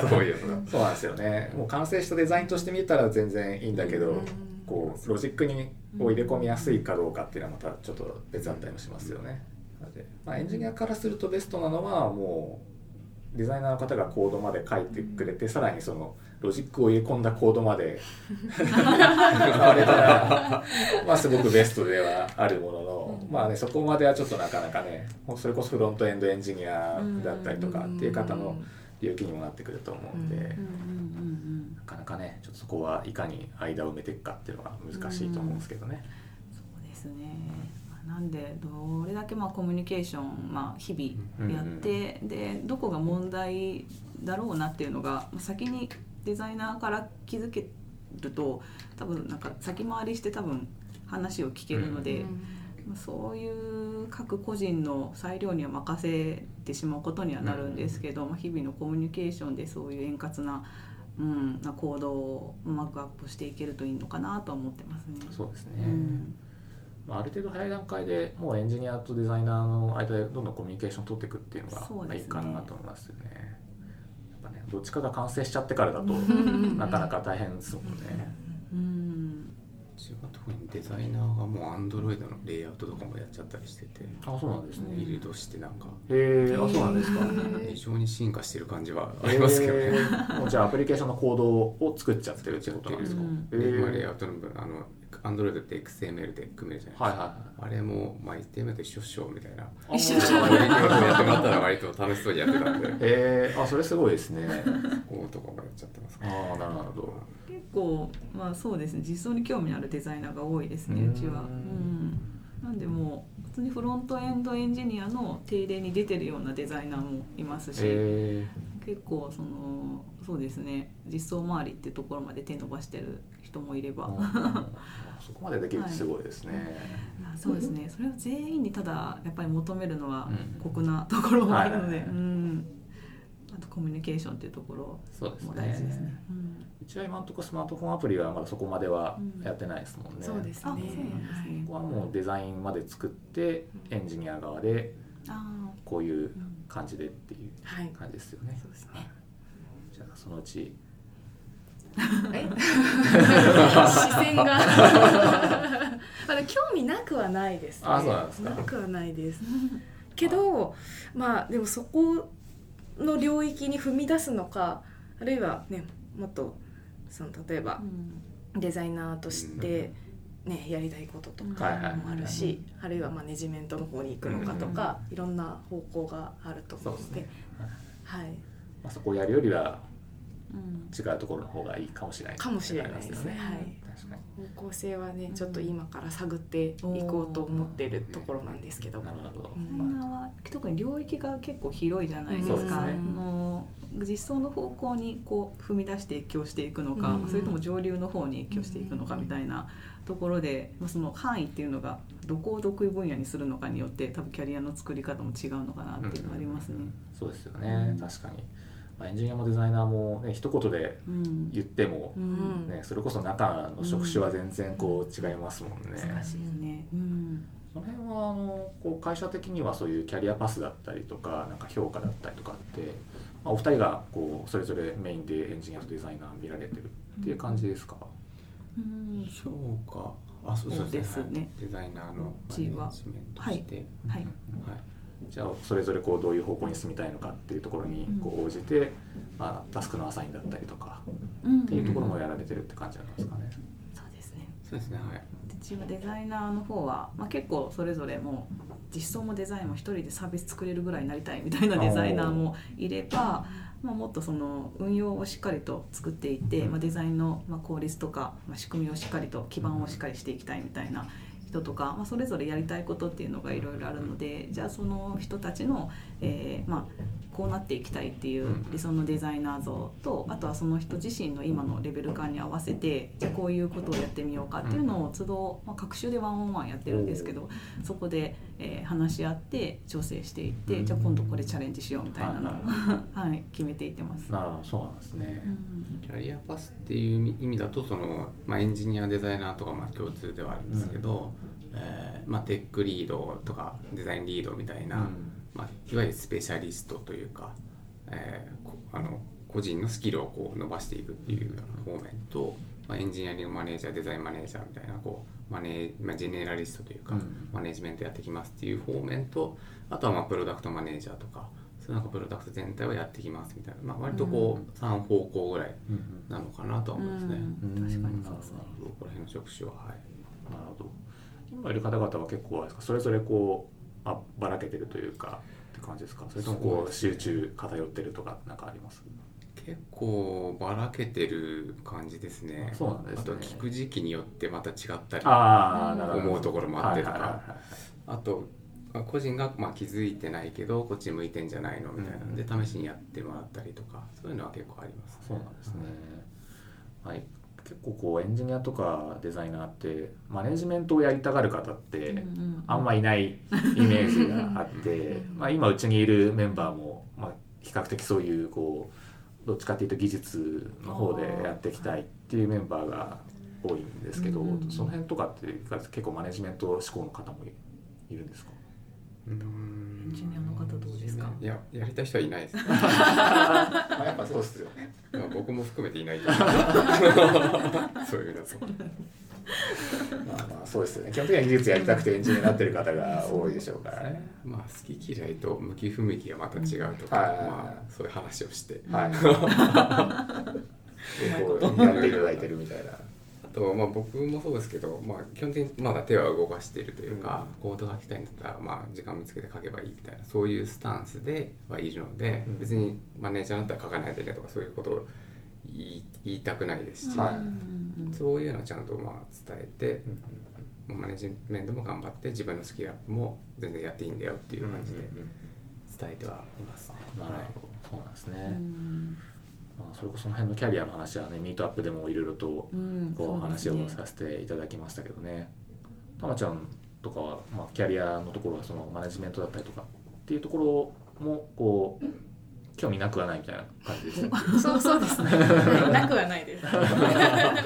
そういうのが。そうなんですよね。もう完成したデザインとして見たら全然いいんだけど、こうロジックにこう入れ込みやすいかどうかっていうのはまたちょっと別だったりもしますよね。で。まあ、エンジニアからするとベストなのはもうデザイナーの方がコードまで書いてくれて、さらにそのロジックを入れ込んだコードまで。くれたら、まあ、すごくベストではあるものの、まあね、そこまではちょっとなかなかねそれこそフロントエンドエンジニアだったりとかっていう方の領域にもなってくると思うんで。うん。うんうんなかなかねちょっとそこはいかに間を埋めていくかっていうのが難しいと思うんですけどね。そうですね。まあなんでどれだけまあコミュニケーション、まあ、日々やって、でどこが問題だろうなっていうのがまあ先にデザイナーから気づけると多分なんか先回りして多分話を聞けるので、まあそういう各個人の裁量には任せてしまうことにはなるんですけど、まあ日々のコミュニケーションでそういう円滑な,、うん、な行動をうまくアップしていけるといいのかなとは思ってますね。そうですね、うんまあ、ある程度早い段階でもうエンジニアとデザイナーの間でどんどんコミュニケーション取っていくっていうのがまあいいかなと思いますよね。やっぱねどっちかが完成しちゃってからだとんなかなか大変ですもんね。うんうちは特にデザイナーがもう Android のレイアウトとかもやっちゃったりしててあそうなんですね。ビルドしてなんかへえあそうなんですか。非常に進化してる感じはありますけどね。もうじゃあアプリケーションのコードを作っちゃってるってことなんですか。うんレイアウトの分あの Android って XML で組めるじゃないですか、はいはあれも、まあ、HTML と一緒っしょみたいな。い。一緒っしょやってもらったら割と楽しそうにやってたんでえー、あそれすごいですね。こうとかもやっちゃってますああなるほど。結構まあそうですね。実装に興味のあるデザイナーが多いですねうちは。ううん。んなんでもう普通にフロントエンドエンジニアの定例に出てるようなデザイナーもいますし、え結構そのそうですね。実装周りっていうところまで手伸ばしてる人もいれば、ー、そこまでできるってすごいですね、そうですね。それを全員にただやっぱり求めるのはうん。酷なところもあるので、あとコミュニケーションっていうところそうですも大事ですね。ね。うちは今のところスマートフォンアプリはまだそこまではやってないですもんね、そうですね。あそうですね。ここはもうデザインまで作ってエンジニア側であこういう感じでっていうはい感じですよね。そうですね。じゃあそのうちえ？視線が。まだ興味なくはないです。ねあそうなんですか。なくはないです。けどまあでもそこの領域に踏み出すのかあるいはねもっとその例えばデザイナーとして、ね、やりたいこととかもあるし、あるいはマネジメントの方に行くのかとか、いろんな方向があると思うので。ですね。はい、まあ、そこをやるよりはうん違うところの方がいいかもしれない。かもしれないですね。はい。方向性はねちょっと今から探っていこうと思ってるところなんですけど、特に領域が結構広いじゃないですか。ね。あの実装の方向にこう踏み出して影響していくのか、うん。それとも上流の方に影響していくのかみたいなところで、まあその範囲っていうのがどこを得意分野にするのかによって多分キャリアの作り方も違うのかなっていうのがありますね。そうですよね。確かに、まあ、エンジニアもデザイナーも、ね、一言でうん。言っても、うん。ね、それこそ中の職種は全然こう違いますもんね、難しいですね。うん。その辺はあのこう会社的にはそういうキャリアパスだったりとかなんか評価だったりとかって、まあ、お二人がこうそれぞれメインでエンジニアとデザイナー見られてるっていう感じですか、うん。そうか。あそうですね。はい。デザイナーのマネジメントして、はい。はいじゃあそれぞれこうどういう方向に進みたいのかっていうところにこう応じて、まあ、タスクのアサインだったりとかうん。っていうところもやられてるって感じなんですかね。そうですね。そうですねはい。うちはデザイナーの方は、まあ、結構それぞれもう実装もデザインも一人でサービス作れるぐらいになりたいみたいなデザイナーもいれば、まあ、もっとその運用をしっかりと作っていって、まあ、デザインのまあ効率とか、まあ、仕組みをしっかりと基盤をしっかりしていきたいみたいな人とか、まあ、それぞれやりたいことっていうのがいろいろあるのでじゃあその人たちの、えーまあ、こうなっていきたいっていう理想のデザイナー像とあとはその人自身の今のレベル感に合わせてじゃあこういうことをやってみようかっていうのを都度、まあ、各週でワンオンワンやってるんですけどそこで、えー話し合って調整していって、うん。じゃあ今度これチャレンジしようみたいなのを、はい はい、決めていってます。なるほどそうなんですね。キャリアパスっていう意味だとその、まあ、エンジニアデザイナーとかまあ共通ではあるんですけど、えーまあ、テックリードとかデザインリードみたいな、うん。まあ、いわゆるスペシャリストというか、えーこあの個人のスキルをこう伸ばしていくっていうような方面と、まあ、エンジニアリングマネージャーデザインマネージャーみたいなこうマネー、まあ、ジェネラリストというか、うん。マネジメントやってきますっていう方面とあとはまあプロダクトマネージャーとかそういうなんかプロダクト全体をやってきますみたいな、まあ、割とこう3方向ぐらいうんなのかなとは思いますね。うんうん。確かにそうですね。そこら辺の職種は。はい。なるほど。今いる方々は結構あれですかそれぞれこうあばらけてるというかって感じですか？それともこう集中偏ってるとかなんかあります？結構ばらけてる感じですね。あそうなんですね。あと聞く時期によってまた違ったりああなるほど。思うところもあってとか。あとまあ個人がまあ気づいてないけどこっち向いてんじゃないのみたいなのでう試しにやってもらったりとかそういうのは結構ありますそうなんですね、はい、結構こうエンジニアとかデザイナーってマネジメントをやりたがる方ってあんまいないイメージがあって まあ今うちにいるメンバーも、まあ、比較的そういうこうどっちかっていうと技術の方でやっていきたいっていうメンバーが多いんですけど、うん。その辺とかって結構マネジメント志向の方もいるんですか？うーんエンジニアの方どうですか？いややりたい人はいないです。あやっぱそうっすよね。まあ僕も含めていないと思うそういうの。とまあまあそうですよね。基本的には技術やりたくてエンジニアになってる方が多いでしょうからね。まあ好き嫌いと向き不向きがまた違うとか、はい。まあそういう話をして。はい。こうやっていただいてるみたいな。あと、まあ、僕もそうですけど、まあ、基本的にまだ手は動かしているというか、コード書きたいんだったら、まあ、時間見つけて書けばいいみたいなそういうスタンスではいるので、うん。別にマネージャーだったら書かないでねとかそういうことを言いたくないですし、そういうのをちゃんとまあ伝えて、マネジメントも頑張って自分のスキルアップも全然やっていいんだよっていう感じでうんうんうん伝えてはいますね。うなんですね、うん。まあ、それこそその辺のキャリアの話はねミートアップでもいろいろとうん。こう話をさせていただきましたけどね。たまちゃんとかは、まあ、キャリアのところはそのマネジメントだったりとかっていうところもこう興味なくはないみたいな感じですね。そうそうですね。は いなくはないです。なく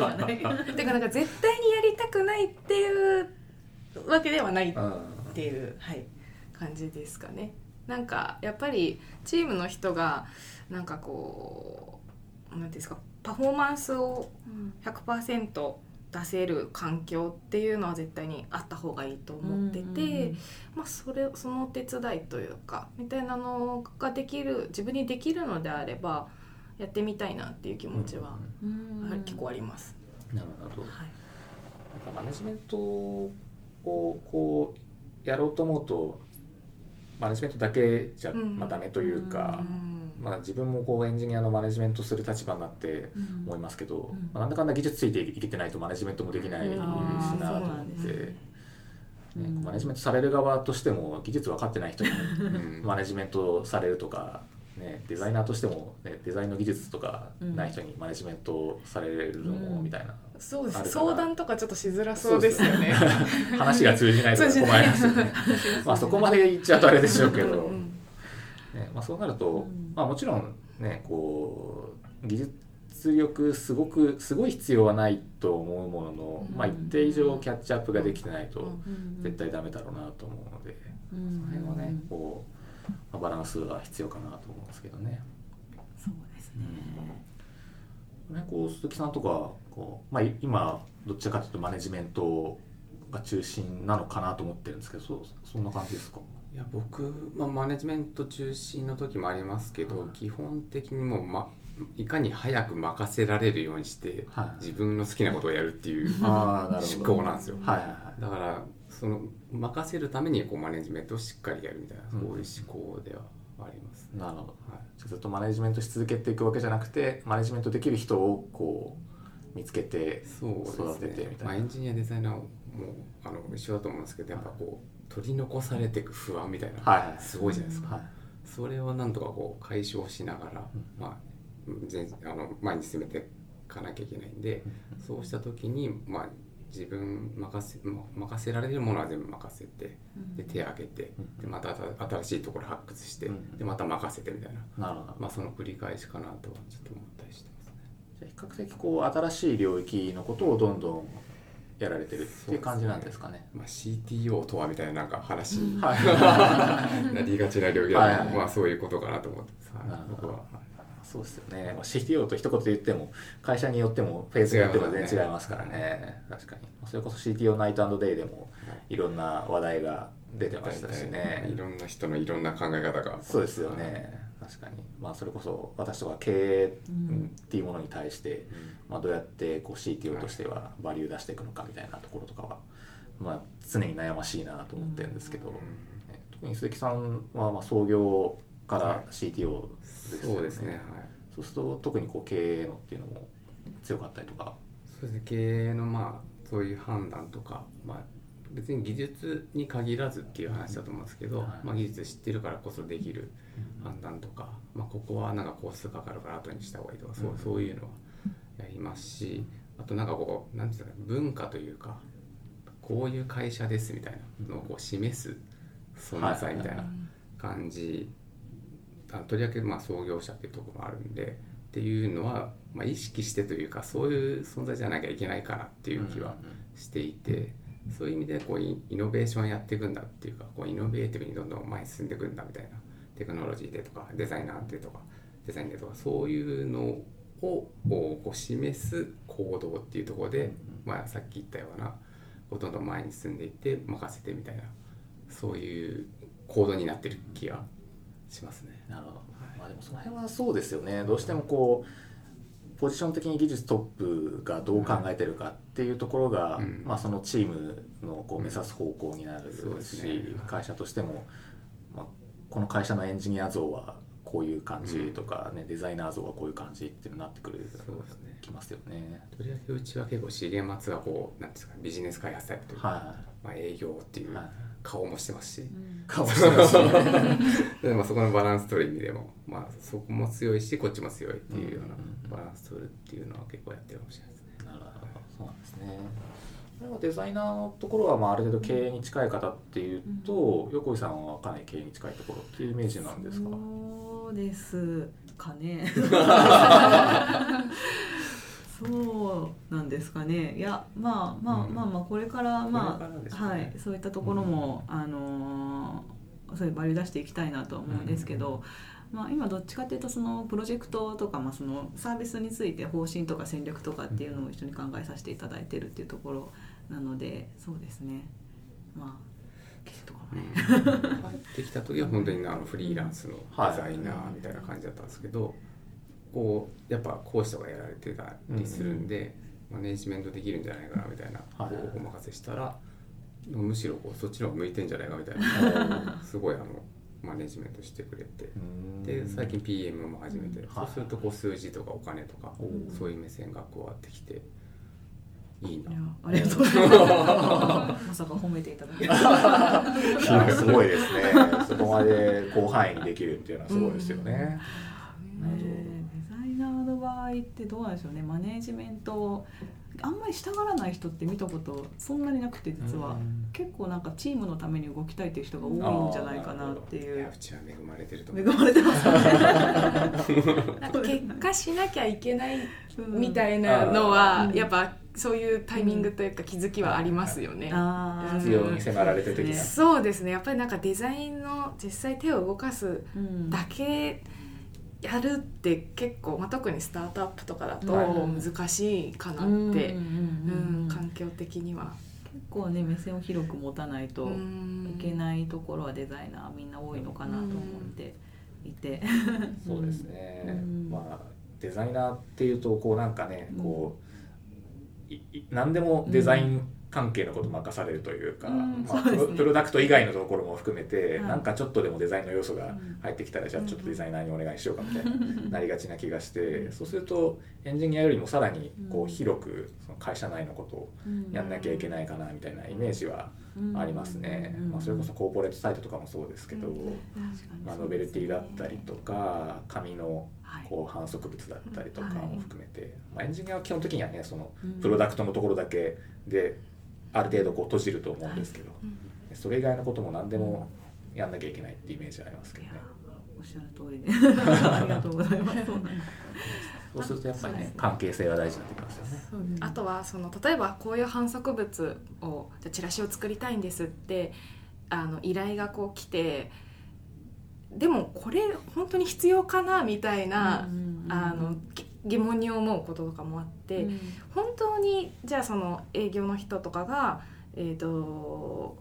はないてかなんか絶対にやりたくないっていうわけではないっうんていう、はい、感じですかね。なんかやっぱりチームの人がなんかこうなんていうんですかパフォーマンスを100%出せる環境っていうのは絶対にあった方がいいと思ってて、まあ、それそのお手伝いというかみたいなのができる自分にできるのであればやってみたいなっていう気持ちは、結構あります。なるほど。はい。なんかマネジメントをこうやろうと思うとマネジメントだけじゃうん。まあダメというか、うん。まあ、自分もこうエンジニアのマネジメントする立場になってうん。思いますけど、うん。まあ、なんだかんだ技術ついていけてないとマネジメントもできないしうんなと思って、ねマネジメントされる側としても技術分かってない人にうんマネジメントされるとか、ね、デザイナーとしても、ね、デザインの技術とかない人にマネジメントされるのもうん。みたいな、そうです。相談とかちょっとしづらそうですよね。話が通じないと か困りますよね。まあそこまで言っちゃうとあれでしょうけど、うん。うんねまあ、そうなると、うん。まあ、もちろんねこう技術力すごくすごい必要はないと思うものの、うん。まあ、一定以上キャッチアップができてないとうん。絶対ダメだろうなと思うので、うん。その辺はねこう、まあ、バランスが必要かなと思うんですけどね。そうですね。ねこう鈴木さんとかこう、まあ、い今どちらかというとマネジメントが中心なのかなと思ってるんですけどそうそんな感じですか？いや僕、まあ、マネジメント中心の時もありますけど、はい。基本的にもう、ま、いかに早く任せられるようにして、はい。自分の好きなことをやるっていう思考なんですよ。はいはいはい。だからその任せるためにこうマネジメントをしっかりやるみたいな、うん。そういう思考ではあります、なるほど。はい。ずっとマネジメントし続けていくわけじゃなくてマネジメントできる人をこう見つけて育ててねみたいな。まあ、エンジニアデザイナーもあの一緒だと思うんですけどやっぱこう取り残されていく不安みたいな、はいはい。すごいじゃないですか、はい。それをなんとかこう解消しながら、うん。まあ、全あの前に進めていかなきゃいけないんで、そうした時に、まあ、自分任せま任せられるものは全部任せてで手を挙げてうん。でまた新しいところ発掘してうん。でまた任せてみたいな、なるほど。まあ、その繰り返しかなとはちょっと思ったりしてま。じゃあ比較的こう新しい領域のことをどんどんやられてるっていう感じなんですかね。まあ、CTO とはみたいななんか話。うん。にはい。なりがちな領域だと、はい。はいまあそういうことかなと思って。ます、は、は。いそうですよね、まあ、CTO と一言で言っても会社によってもフェーズによっても全然違いますからね。確かに。それこそ CTO ナイトデイでもい。ろんな話題が出てましたしね。いろんな人のいろんな考え方が。そうですよね確かに。まあそれこそ私とか経営っていうものに対して、まあ、どうやってこう CTO としてはバリュー出していくのかみたいなところとかは、まあ、常に悩ましいなと思ってるんですけど、ね特に鈴木さんはまあ創業から CTO ですよね、そうですねはい。そうすると特にこう経営のっていうのも強かったりとか。そうですね経営のまあそういう判断とか、まあ、別に技術に限らずっていう話だと思うんですけど、はい。まあ、技術知ってるからこそできる判断とか、まあ、ここはなんか工数かかるから後にした方がいいとか、そううん。そういうのはやりますしあとなんかこうなんていうんですかね文化というかこういう会社ですみたいなのをこう示す存在みたいな感じ、あとりわけまあ創業者っていうところもあるんでっていうのは、まあ、意識してというかそういう存在じゃなきゃいけないかなっていう気はしていて、そういう意味でこうイイノベーションやっていくんだっていうかこうイノベーティブにどんどん前に進んでいくんだみたいな。テクノロジーでとかデザイナーでとかデザインでとかそういうのをこう示す行動っていうところで、まあ、さっき言ったようなどんどん前に進んでいって任せてみたいなそういう行動になってる気がしますね。なるほど、まあ、でもその辺はそうですよね。どうしてもこうポジション的に技術トップがどう考えてるかっていうところが、うん。まあ、そのチームのこう目指す方向になるそうですし、ね会社としても、まあ、この会社のエンジニア像はここういう感じとか、ねデザイナー像はこういう感じっていうのになってくるそうですね。きますよね。とりあえずうちは結構重松はこうなんですかビジネス開発タイプというか、はまあ、営業っていい、うはい、顔もしてますし、顔してますね。でまあ、そこのバランス取る意味でも、まあ、そこも強いしこっちも強いっていうよううんなバランス取るっていうのは結構やってるかもしれないですね。なるほどそうなんですね。デザイナーのところはまあある程度経営に近い方っていうと、横井さんはかなり経営に近いところっていうイメージなんですか？そうですかね そうなんですかね。いやまあまあうん。まあまあこれからまあ、ね。はい。そういったところも、あのーそういうバリュー出していきたいなとは思うんですけど、まあ、今どっちかっていうとそのプロジェクトとか、まあ、そのサービスについて方針とか戦略とかっていうのを一緒に考えさせていただいてるっていうところなのでそうですね。まあとかもね、入ってきた時は本当にあのフリーランスのデザイナーみたいな感じだったんですけど、こうやっぱ講師とかやられてたりするんで、マネジメントできるんじゃないかなみたいな、はい。こうお任せしたらむしろこうそっちの方が向いてんじゃないかみたいなすごいあのマネジメントしてくれて。で最近 PM も始めて、うん。そうするとこう数字とかお金とか、おー。そういう目線が加わってきていいな。ありがとうございます。まさか褒めていただけすごいですね。そこまで広範囲にできる。っていうのはすごいですよね。なるほどイナーの場合ってどうなんでしょうね。マネージメントあんまり従わない人って見たことそんなになくて実は、うん。結構なんかチームのために動きたいっていう人が多いんじゃないかなっていいうやうちは恵まれてると思恵うまれてます。なんか結果しなきゃいけないみいたいなのは、うん。やっぱそういうタイミングというか気づきはありますよね。必要に迫られてる時そうですね。やっぱりなんかデザインの実際手を動かすうん。だけやるって結構、まあ、特にスタートアップとかだとはい。難しいかなって、うんうんううん。ん環境的には。結構ね目線を広く持たないとうん。いけないところはデザイナーみんな多いのかなと思っていて、そうですね。うん。まあデザイナーっていうとこうなんかね、こう何でもデザイン関係のこと任されるというか、うんまあ、ね。プロダクト以外のところも含めて、はいなんかちょっとでもデザインの要素がうん入ってきたら、じゃあちょっとデザイナーにお願いしようかみたいななりがちな気がして、そうするとエンジニアよりもさらにこううん広くその会社内のことをやんなきゃいけないかなみたいなイメージはありますね、まあ、それこそコーポレートサイトとかもそうですけど、まあ、ノベルティだったりとか紙のはい。こう反則物だったりとかはいも含めて、まあ、エンジニアは基本的にはねそのうん。プロダクトのところだけである程度こう閉じると思うんですけど、それ以外のことも何でもやんなきゃいけないってイメージありますけどね。おっしゃる通りで。ありがとうございます。そうするとやっぱりねね。関係性が大事になってきますよね。あとはその例えばこういう反則物をじゃあチラシを作りたいんですってあの依頼がこう来てでもこれ本当に必要かなみたいな、あのぎ疑問に思うこととかもあって、うん。本当にじゃあその営業の人とかがえっ、と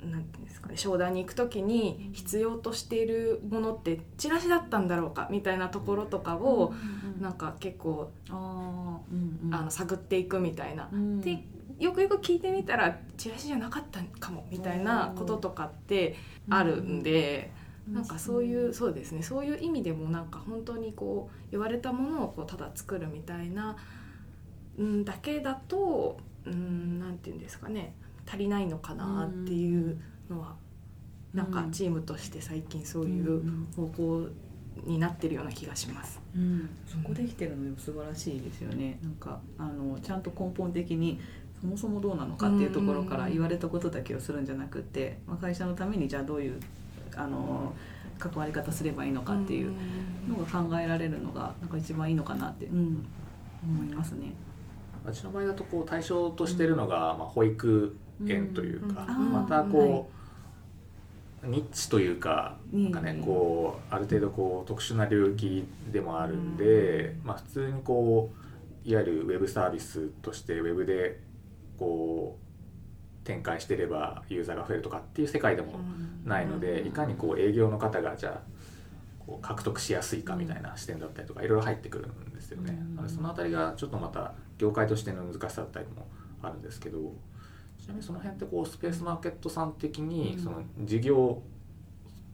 なんていうんですかね商談に行く時に必要としているものってチラシだったんだろうかみたいなところとかを、なんか結構うんうん。あの探っていくみたいな。うん。でよくよく聞いてみたらチラシじゃなかったかもみたいなこととかってあるんで、なんかそういうそうですね。そういう意味でもなんか本当にこう言われたものをこうただ作るみたいな、うん、だけだと、うん、なんていうんですかね。足りないのかなっていうのは、なんかチームとして最近そういう方向になってるような気がします。うん、そこできてるの素晴らしいですよね。なんかあのちゃんと根本的にそもそもどうなのかっていうところから言われたことだけをするんじゃなくて、まあ、会社のためにじゃあどういうあの関わり方すればいいのかっていうのが考えられるのがなんか一番いいのかなって、うん、思いますね。うちの場合だとこう対象としてるのが、まあ、保育園というか、うん。またこう、ニッチというかうん。なんかねこうある程度こう特殊な領域でもあるんで、まあ、普通にこういわゆるウェブサービスとしてウェブでこう展開してればユーザーが増えるとかっていう世界でもないので、いかにこう営業の方がじゃあこう獲得しやすいかみたいな視点だったりとかいろいろ入ってくるんですよね。うん。なのでそのあたりがちょっとまた業界としての難しさだったりもあるんですけどちなみにその辺ってこうスペースマーケットさん的にうん。その事業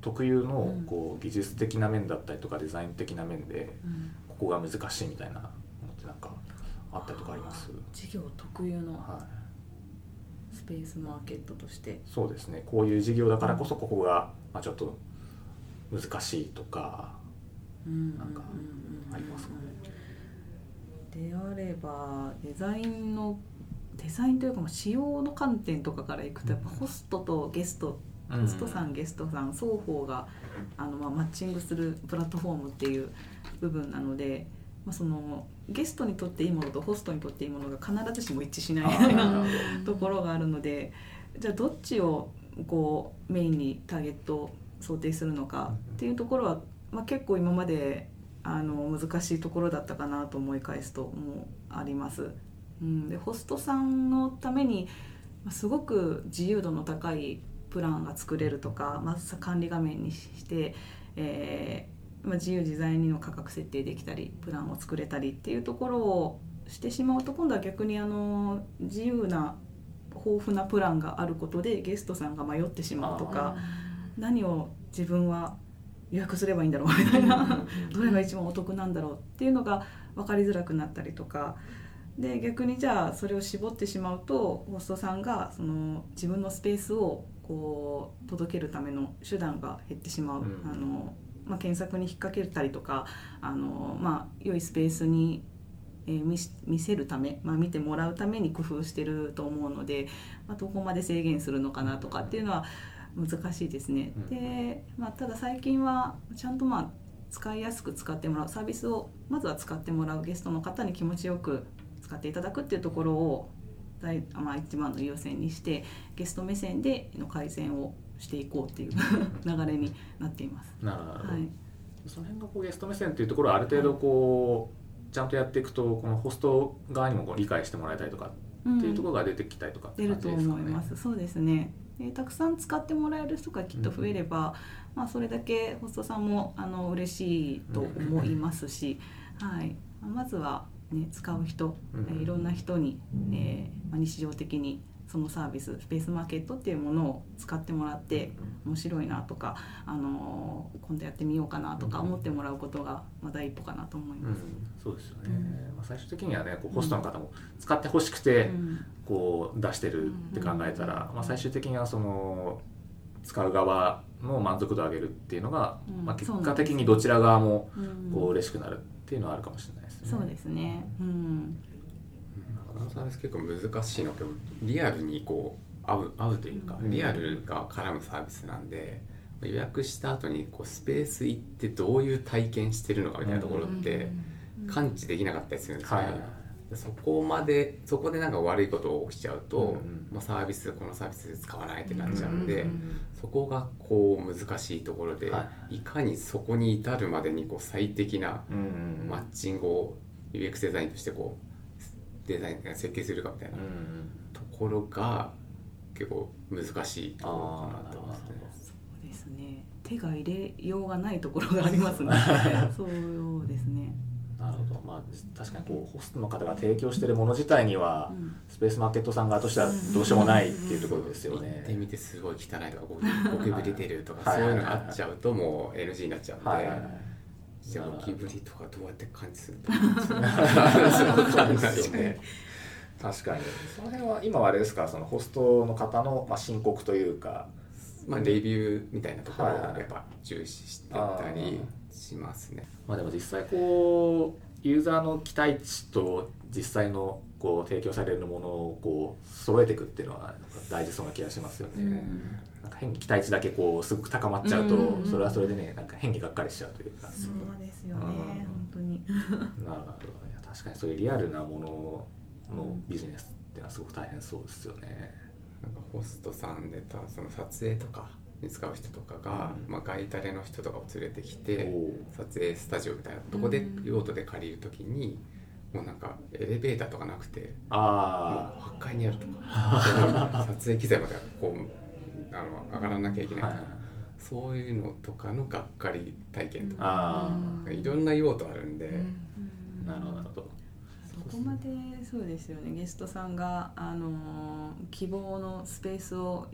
特有のうん。こう技術的な面だったりとかデザイン的な面でうん。ここが難しいみたいなのってなんかあったりとかあります？事業特有の。はいスペースマーケットとして。そうですね。こういう事業だからこそここが、まあ、ちょっと難しいとかなんかありますかね。であればデザインのデザインというかまあ仕様の観点とかからいくとやっぱホストとゲストホストさんゲストさん。双方があのまあマッチングするプラットフォームっていう部分なので、まあ、そのゲストにとっていいものとホストにとっていいものが必ずしも一致しないみたいなところがあるのでじゃあどっちをこうメインにターゲットを想定するのかっていうところは、まあ、結構今まであの難しいところだったかなと思い返すともあります。うん、でホストさんのためにまあすごく自由度の高いプランが作れるとか、まあ、管理画面にして、えーまあ、自由自在にの価格設定できたりプランを作れたりっていうところをしてしまうと今度は逆にあの自由な豊富なプランがあることでゲストさんが迷ってしまうとか何を自分は予約すればいいんだろうみたいな。どれが一番お得なんだろうっていうのが分かりづらくなったりとか。で逆にじゃあそれを絞ってしまうとホストさんがその自分のスペースをこう届けるための手段が減ってしまう、うん。あのまあ、検索に引っ掛けたりとかあの、まあ、良いスペースに、えー見せるため、まあ、見てもらうために工夫してると思うので、まあ、どこまで制限するのかなとかっていうのは難しいですね。うんで、まあ、ただ最近はちゃんとまあ使いやすく使ってもらうサービスをまずは使ってもらうゲストの方に気持ちよく使っていただくっていうところを大、まあ、一番の優先にしてゲスト目線での改善をしていこうっていう 流れになっています。なるほどはい、その辺のこうゲスト目線っていうところはある程度こう、ちゃんとやっていくとこのホスト側にもこう理解してもらえたりとかっていうところが出てきたりとかって出ると。思います。そうですね。でたくさん使ってもらえる人がきっと増えれば、まあそれだけホストさんもあの嬉しいと思いますし、はい。まずはね使う人、うんえーいろんな人に、えーまあ、日常的にそのサービススペースマーケットっていうものを使ってもらって面白いなとか、あのー今度やってみようかなとか思ってもらうことがまあ第一歩かなと思いうんます。、そうですよね、うん。まあ、最終的にはねこうホストの方も使ってほしくてうん。こう出してるって考えたら、うんまあ、最終的にはその使う側の満足度を上げるっていうのが、うん。まあ、結果的にどちら側もうん。こう嬉しくなるっていうのはあるかもしれないですね。そうですね。うん。このサービス結構難しいのけどリアルにこう合う合うというか、うん。リアルが絡むサービスなんで予約した後にこうスペース行ってどういう体験してるのかみたいなところって感知できなかったりするんですよね。はいでそこまでそこでなんか悪いことが起きちゃうと、うんサービスこのサービス使わないってなっちゃうんで、うんそこがこう難しいところで、、はいかにそこに至るまでにこう最適なうんうんうん。マッチングを UX デザインとしてこうデザイン設計するかみたいなところが結構難しいところかなと思いますね。そうですね。手が入れようがないところがありますね。そうですね。なるほど、まあ、確かにこうホストの方が提供しているもの自体には、うんスペースマーケットさん側としてはどうしようもないっていうところですよ行ってね。みてすごい汚いとかゴキブリ出るとかはいそういうのがあっちゃうともう NG になっちゃうんで、はいはいはいじゃあゴキブリとかどうやって感知するとそうですよね。確かに。その辺は今はあれですか？そのホストの方の、まあ、申告というか。まあレビューみたいなところをやっぱ重視してたりしますね。まあでも実際こうユーザーの期待値と実際のこう提供されるものをこう揃えていくっていうのは大事そうな気がしますよね。なん。か変に期待値だけこうすごく高まっちゃうと、うんそれはそれでねなんか変にがっかりしちゃうというか。そうですよね。うん本当に。なるほどいや確かにそういうリアルなもののビジネスってのはすごく大変そうですよね。なんかホストさんでたその撮影とかに使う人とかが、うんまあ、ガイタレの人とかを連れてきて撮影スタジオみたいなとこでうん用途で借りるときにもうなんかエレベーターとかなくてもうあ8階にあるとか 撮影機材までこうあの上がらなきゃいけあ、ない。とか、はい、そういうのとかのがっかり体験とか、あいろんな用途あるんで、あ、なるほどなるほど。そこまでそうですよね。ゲストさんが、あのー希望のスペースを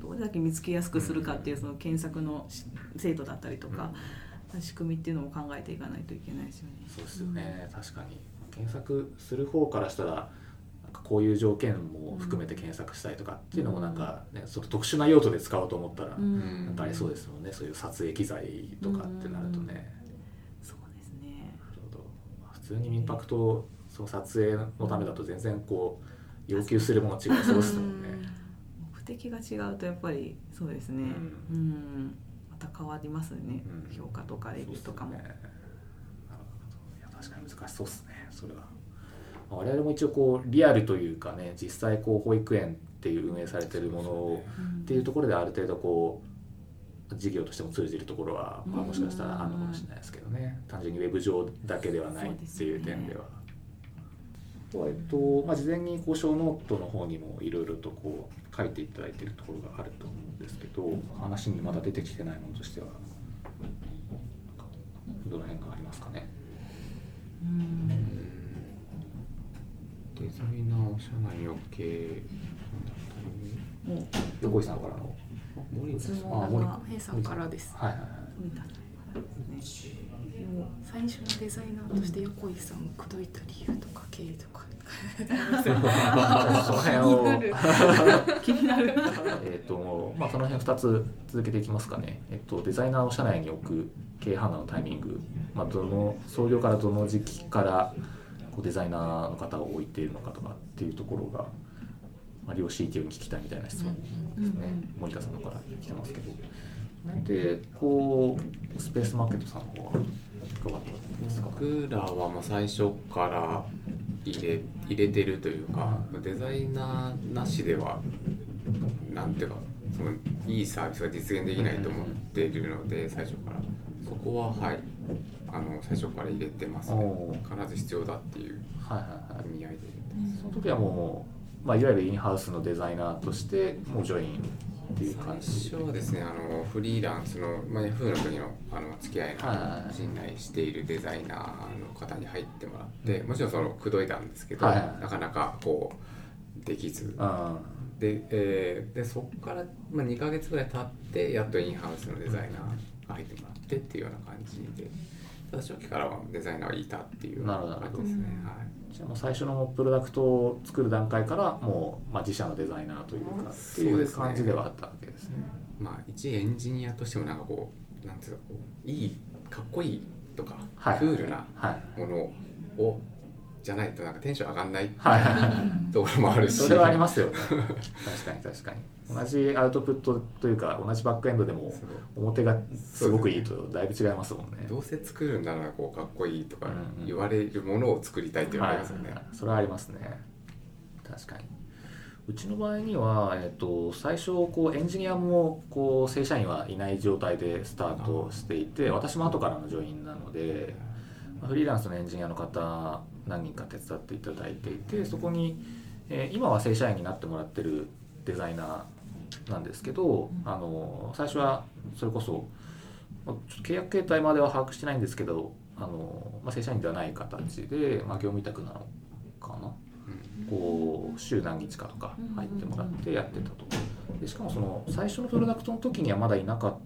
どれだけ見つけやすくするかっていうその検索のし精度だったりとか、仕組みっていうのも考えていかないといけないですよね。そうですよね、確かに。検索する方からしたらかこういう条件も含めて検索したいとかっていうのもなんか、ね、その特殊な用途で使おうと思ったら、うん。なんかありそうですよね。そういう撮影機材とかってなるとね、そうですね。なるほど。まあ普通に民泊とその撮影のためだと全然こう要求するもの違いそうですもんね。目的が違うとやっぱりそうですね。ううん、また変わりますね。うん。評価とかレビューとかも。ね。なるほど。いや確かに難しそうですね。それは。まあ我々も一応こうリアルというかね実際こう保育園っていう運営されてるものをっていうところである程度こう事業としても通じるところは、まあ、もしかしたらあるのかもしれないですけどね。単純にウェブ上だけではないっていう点では。あとはえっとまあ、事前にこう小ノートの方にもいろいろとこう書いていただいているところがあると思うんですけど話にまだ出てきてないものとしてはどの辺がありますかね。うんデザイナーを社内に OK もう横井さんからの。森田さん。あ森が平さん。からですはいはい。はい。最初のデザイナーとして横井さんを口説いた理由とか経緯とかその辺を。気になる。えっとまあ、その辺2つ続けていきますかね、えっと、デザイナーを社内に置く経営判断のタイミング、まあ、どの創業からどの時期からこうデザイナーの方を置いているのかとかっていうところが、まあ、両 CTO に聞きたいみたいな質問ですね、森田さんの方から来てますけど。でこうスペースマーケットさんの方はいかがですか？僕らはもう最初から入れ入れてるというかデザイナーなしではなんていうかそのいいサービスが実現できないと思っているので最初から。そこははいあの最初から入れてますね。必ず必要だっていうはいはいはい。意味合いで。その時はもう、まあ、いわゆるインハウスのデザイナーとしてもうジョインっていう感じ。最初はですねあのフリーランスの、まあ、ヤフーの時のあの付き合いの信頼しているデザイナーの方に入ってもらってもちろんその口説いたんですけど、はいはいなかなかこうできず。あで,、えーでそこから、まあ、2ヶ月ぐらい経ってやっとインハウスのデザイナーが入ってもらってっていうような感じで初期からはデザイナーはいたっていうなるほど感じですね、はい。じゃあもう最初のプロダクトを作る段階からもう、まあ、自社のデザイナーというかっていう感じではあったわけですね。まあ一エンジニアとしてもなんかこうなんていうかこういいかっこいいとか、はいクールなはい。ものをじゃないとなんかテンション上がんないはいはいはい。ところもあるし。それはありますよね。確かに確かに同じアウトプットというか同じバックエンドでも表がすごくいいとだいぶ違いますもんね。どうせ作るんならこうかっこいいとか言われるものを作りたいっていうのがありますよね、はいそれはありますね。確かに。うちの場合には、えっと最初こうエンジニアもこう正社員はいない状態でスタートしていて私も後からのジョインなのでフリーランスのエンジニアの方何人か手伝っていただいていてそこに、えー今は正社員になってもらってるデザイナーなんですけど、あの最初はそれこそまあちょっと契約形態までは把握してないんですけどあの、まあ、正社員ではない形で、まあ、業務委託なのかな。こう週何日かとか入ってもらってやってたと。でしかもその最初のプロダクトの時にはまだいなかった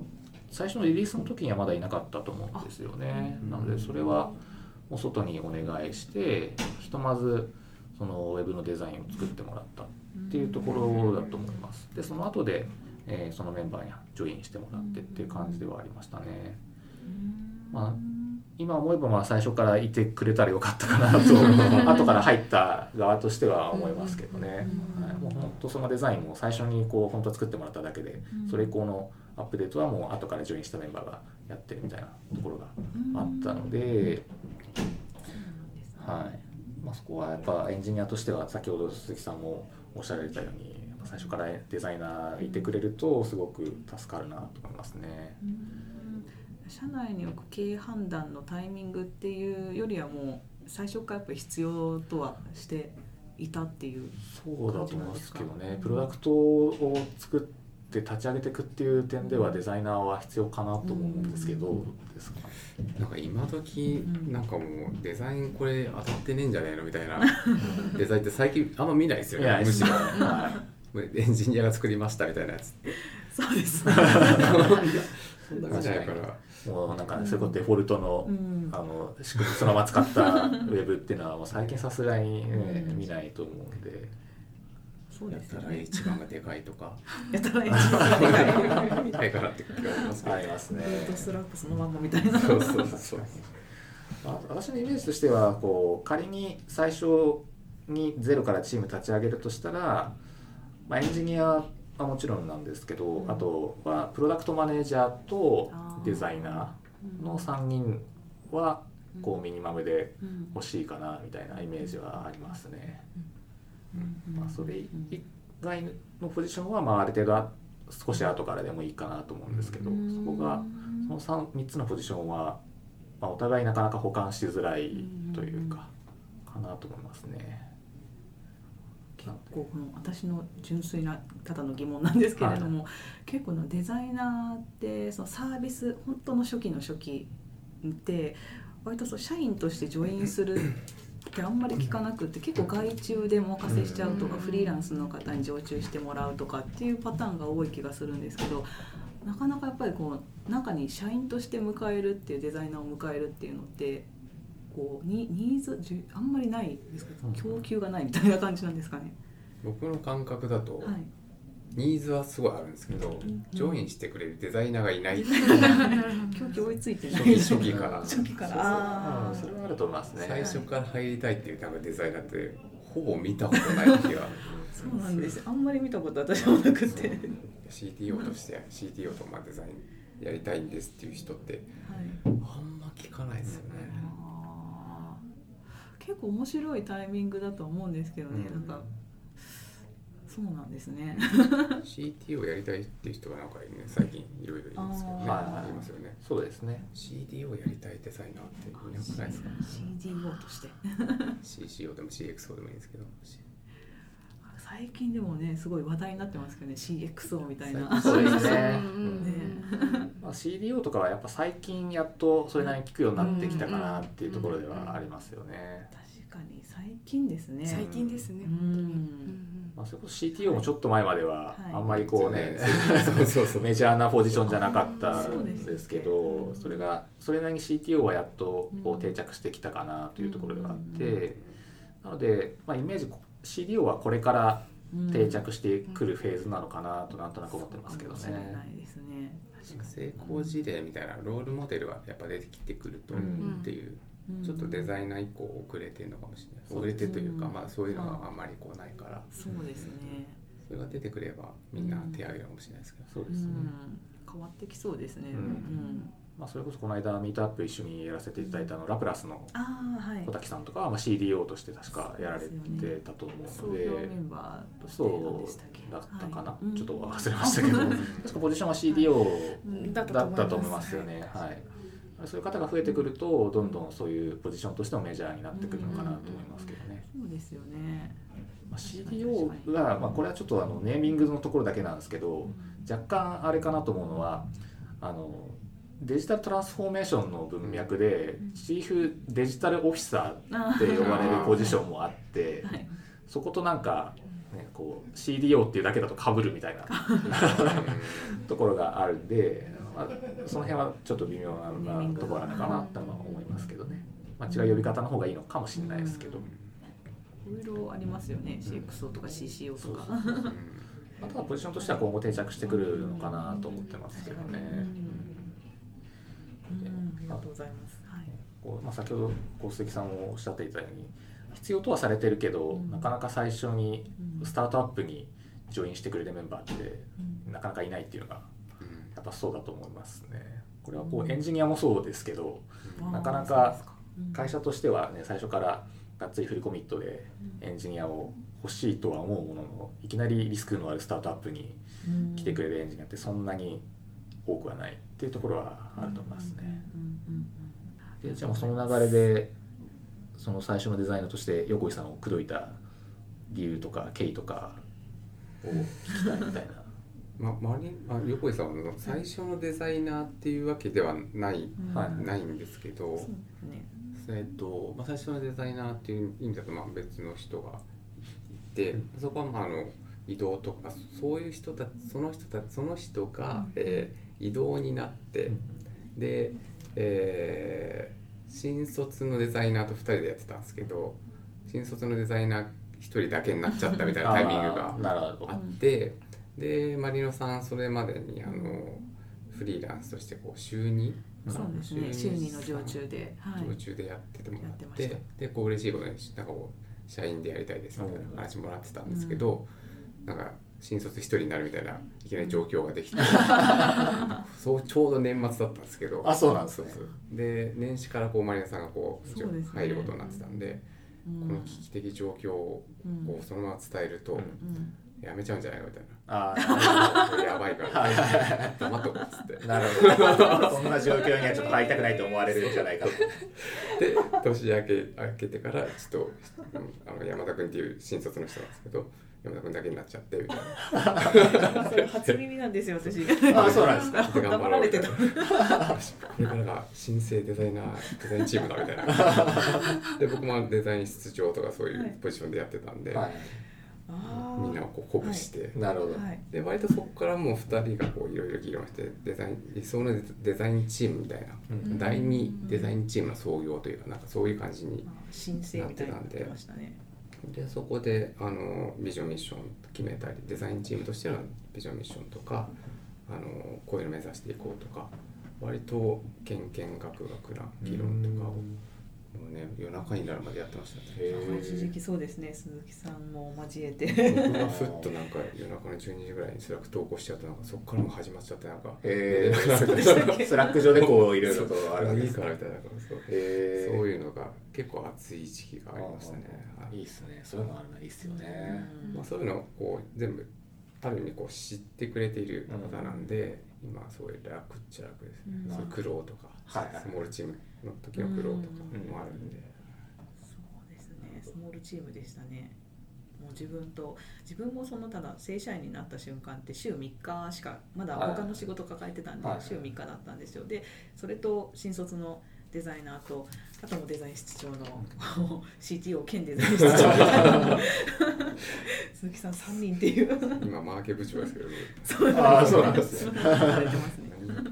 最初のリリースの時にはまだいなかったと思うんですよね。なのでそれはもう外にお願いしてひとまずそのウェブのデザインを作ってもらったっていうところだと思います。でその後で、えーそのメンバーにジョインしてもらってっていう感じではありましたね。まあ今思えばまあ最初からいてくれたらよかったかなと 後から入った側としては思いますけどね、はい、もう本当そのデザインも最初にこう本当作ってもらっただけでそれ以降のアップデートはもう後からジョインしたメンバーがやってるみたいなところがあったので、はい。まあ、そこはやっぱエンジニアとしては先ほど鈴木さんもおっしゃられたように最初からデザイナーいてくれるとすごく助かるなと思いますね。社内に置く経営判断のタイミングっていうよりはもう最初からやっぱり必要とはしていたっていうそうだと思いますけどね。プロダクトを作って立ち上げていくっていう点ではデザイナーは必要かなと思うんですけど、どうですか？なんか今時なんかもうデザインこれ当たってねえんじゃねえのみたいな デザインって最近あんま見ないですよねむしろ。は エンジニアが作りましたみたいなやつ。そうです。ね そんな感じじゃない。から。もうなんかそれこそデフォルトの,、うん。あの仕組みそのまま使ったウェブっていうのはもう最近さすがに、ねうん。見ないと思うんでそうですやったら一番がでかいとか。やったら一番でかい。みたいかなって気がしますけどありますね。 Slack そのまんまみたいな。そうそうそう。あ私のイメージとしてはこう仮に最初にゼロからチーム立ち上げるとしたら、まあ、エンジニアはもちろんなんですけど、うん。あとはプロダクトマネージャーとデザイナーの3人はこうミニマムでうん。欲しいかなみたいなイメージはありますね。うんまあ、それ以外のポジションはまあある程度あ少し後からでもいいかなと思うんですけどそこがその 3, 3つのポジションは、まあ、お互いなかなか補完しづらいというかかなと思いますね。結構この私の純粋なただの疑問なんですけれども、結構のデザイナーってそのサービス本当の初期の初期って割とそう社員としてジョインするってあんまり聞かなくって結構外注でお任せしちゃうとかうん。フリーランスの方に常駐してもらうとかっていうパターンが多い気がするんですけどなかなかやっぱりこう中に社員として迎えるっていうデザイナーを迎えるっていうのってこうニニーズあんまりないですか？うん。供給がないみたいな感じなんですかね？僕の感覚だと、はいニーズはすごいあるんですけど、ん。ジョインしてくれるデザイナーがいない。供給追いついてない。初期から。初期から。あうんそれはあると思いますね。最初から入りたいっていうなんかデザイナーってほぼ見たことない気が そうなんですあんまり見たこと私もなくて、CTO として CTO とまあデザインやりたいんですっていう人ってはい、あんま聞かないですよね。結構面白いタイミングだと思うんですけどね、うん。なんかそうなんですね。CTO やりたいっていう人がなんかね。最近いろいろいますけどね。あー。いますよね。そうですね。CDO やりたいデザイナーっていなくないですか CDO として。CCO でも CXO でもいいんですけど。最近でもねすごい話題になってますけどね。CXO みたいな。そうですね。うん。ねまあ、CDO とかはやっぱ最近やっとそれなりに聞くようになってきたかなっていうところではありますよね。確かに最近ですね。最近ですね、う本当に。んまあ、それこそ CTO もちょっと前までははい。あんまりこうね、そうそうそうメジャーなポジションじゃなかったんですけどそれがそれなりに CTO はやっとこう定着してきたかなというところがあってなので、まあ、イメージ CDO はこれから定着してくるフェーズなのかなとなんとなく思ってますけどね。いですね。成功事例みたいなロールモデルはやっぱ出てきてくるとうんっていう、うんちょっとデザイナー以降遅れてるのかもしれない。遅れてというか、うん。まあ、そういうのがあんまりこうないから。そうですね。それが出てくればみんな手挙げるかもしれないですけど、そうですね、うん変わってきそうですね。うん。うん。まあ、それこそこの間ミートアップ一緒にやらせていただいたあのラプラスの小滝さんとかはまあ CDO として確かやられてたと思うので。そうだったかな、はい。ちょっと忘れましたけど。確かポジションは CDO うん。だったと思いますよね、はいそういう方が増えてくるとどんどんそういうポジションとしてもメジャーになってくるのかなと思いますけどね、そうですよね。まあ、CDO が、まあ、これはちょっとあのネーミングのところだけなんですけど若干あれかなと思うのはあのデジタルトランスフォーメーションの文脈でチーフデジタルオフィサーって呼ばれるポジションもあってはいそことなんか、ね、こう CDO っていうだけだと被るみたいな ところがあるんで、まあ、その辺はちょっと微妙なところなのかなとは思いますけどね、まあ、違う呼び方の方がいいのかもしれないですけど、いろいろありますよね。CXO とか CCO とか。うんあとはポジションとしては今後定着してくるのかなと思ってますけどね。ありがとうございます。はい。こうまあ、先ほど小関さんもおっしゃっていたように必要とはされてるけど、うん。なかなか最初にうん。スタートアップにジョインしてくれるメンバーってうん。なかなかいないっていうのがうんやっぱそうだと思いますね。これはこうエンジニアもそうですけどうんなかなか会社としてはね最初からがっつりフルコミットでエンジニアを欲しいとは思うもののいきなりリスクのあるスタートアップに来てくれるエンジニアってそんなに多くはないっていうところはあると思いますね。でじゃあその流れでその最初のデザイナーとして横井さんを口説いた理由とか経緯とかを聞きたいみたいな。ま、周りあ、横井さんは最初のデザイナーっていうわけではない、うん。はい。ないんですけど、そうですね。えっとまあ、最初のデザイナーっていう意味だとまあ別の人がいてそこはまああの移動とかそういう人たその人たその人が、えー移動になって、で、えー新卒のデザイナーと2人でやってたんですけど新卒のデザイナー1人だけになっちゃったみたいなタイミングがあってでマリノさんそれまでにあのフリーランスとしてこう週2そうですね。週2の常駐で、はい、常駐でやっててもらっててでこう嬉しいことになんかこう社員でやりたいですみたいな話もらってたんですけど、なんか新卒一人になるみたいないきなり状況ができて そうちょうど年末だったんですけどあそうなんですね。で年始からこうマリナさんがこう入ることになってたんでうん。この危機的状況をうん。こうそのまま伝えると、うん。うんやめちゃうんじゃないのみたいあなやばいから。黙っとこうっつって。あなるほど。そんな状況にはちょっと入りたくないと思われるんじゃないかと。で年明け明けてからちょっとうんあの山田君っていう新卒の人なんですけど山田君だけになっちゃってみたいな。それ初耳なんですよ私。あそうなんですか。で頑張黙られてた。これからが新生デザイナーデザインチームだみたいな。で僕もデザイン室長とかそういうポジションでやってたんで、はあーみんなをこう鼓舞して、い。なるほど。はい。で割とそこからもう2人がこういろいろ議論してデザイン理想のデデザインチームみたいな、うん第二デザインチームの創業というかなんかそういう感じになってたねでそこであのビジョンミッション決めたりデザインチームとしてのビジョンミッションとかあのこういうの目指していこうとか割とけんけんがくがくな議論とかをもうね夜中になるまでやってましたね。一時期そうですね鈴木さんも交えて。僕がふっとなんか夜中の12時ぐらいに Slack 投稿しちゃうとなんかそこからもう始まっちゃってなんか。え寝れなくなるー、 Slack 上でこういろいろとあるわけいいですからみたいなそうえー。そういうのが結構熱い時期がありましたね。はいいいっすね。そういうのあるのいいっすよね。まあ、そういうのをこう全部ある意味こう知ってくれている方なんで、今すごい楽っちゃ楽ですね、苦労とか、はいはい。スモールチームの時の苦労とかもあるんで、そうですね。スモールチームでしたね。もう自分と自分もそのただ正社員になった瞬間って週3日しかまだ他の仕事抱えてたんではい。週3日だったんですよ。でそれと新卒のデザイナーとあともデザイン室長の CTO 兼デザイン室長。鈴木さん3人っていう。今マーケ部長ですけど、そうなんです。ね。されてますね。何や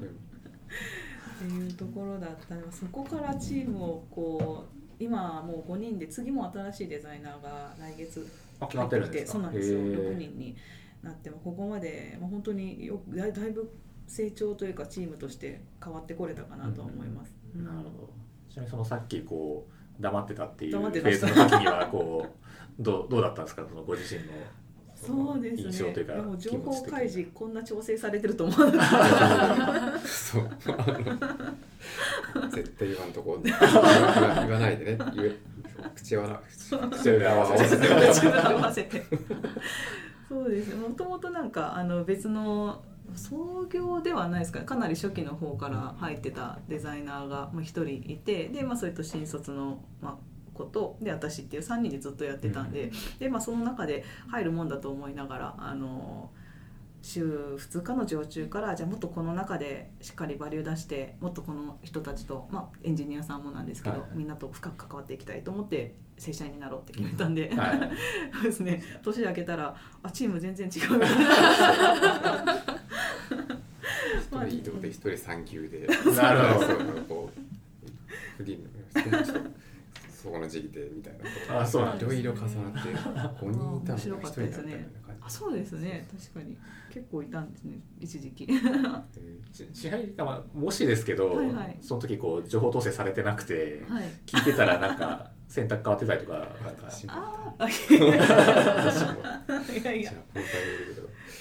っていうところだったのでそこからチームをこう今はもう5人で次も新しいデザイナーが来月あ決まってるんですか？そうなんですよへー。6人になってもここまで、まあ、本当によだいだいぶ成長というかチームとして変わってこれたかなとは思います。うんなるほど。ちなみにそのさっきこう黙ってたっていうフ黙ってェーズの時にはこうどうどうだったんですか？そのご自身のそうですね。印象というかでも情報開示こんな調整されてると思わなかっそう。絶対言わんとこ言わ言わないでね。言え口は口裏を合わせてた自分合わせ。て そうですもともとなんかあの別の創業ではないですかかなり初期の方から入ってたデザイナーがまあ一人いてで、まあ、それと新卒の、まあ、子とで私っていう3人でずっとやってたんで,、でまあ、その中で入るもんだと思いながらあの週2日の常駐からじゃあもっとこの中でしっかりバリュー出してもっとこの人たちと、まあ、エンジニアさんもなんですけど、はいみんなと深く関わっていきたいと思って正社員になろうって決めたんで、はい。そうですね。年明けたらあチーム全然違ういな 一人いいとこで。一人産休でなるほど。フリーのそこの時期でみたいなこと。あそうなんですいろいろ重なって5人いたのが1人になったみたいな感あそうですね。確かに。結構いたんですね。一時期。支配まあもしですけど、はいはい。その時こう情報統制されてなくて、はい。聞いてたらなんか選択変わってたりとかなんかああ いやいじゃあ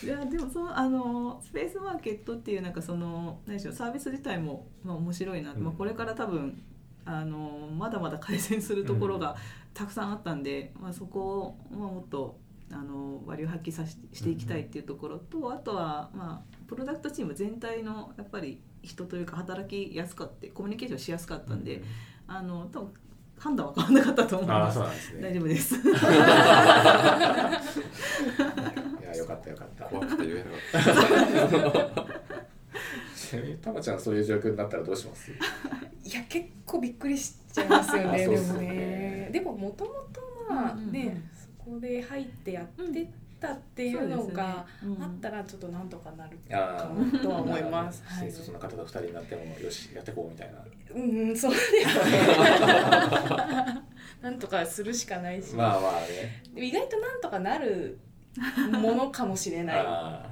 やいやでもそのあのスペースマーケットっていうなんかその何でしょうサービス自体もまあ面白いな、うんまあ、これから多分あのまだまだ改善するところがたくさんあったんで、まあ、そこを、まあ、もっとあの割を発揮さししていきたいっていうところと、あとは、まあ、プロダクトチーム全体のやっぱり人というか働きやすかってコミュニケーションしやすかったんで、あの多分判断は変わらなかったと思いますすね。大丈夫です。いやよかったよかった。怖くて言えなかった ちなみにたまちゃんそういう状況になったらどうします？いや結構びっくりしちゃいますよね でもよね。ねでももともとまあうんうんうん。ねそこで入ってやってったっていうのがあったらちょっとなんとかなるあかなとは思います。は新い、卒の方と二人になってもよしやってこうみたいな。うん、そうですね。なんとかするしかないし、まあまあね。意外となんとかなるものかもしれない。あ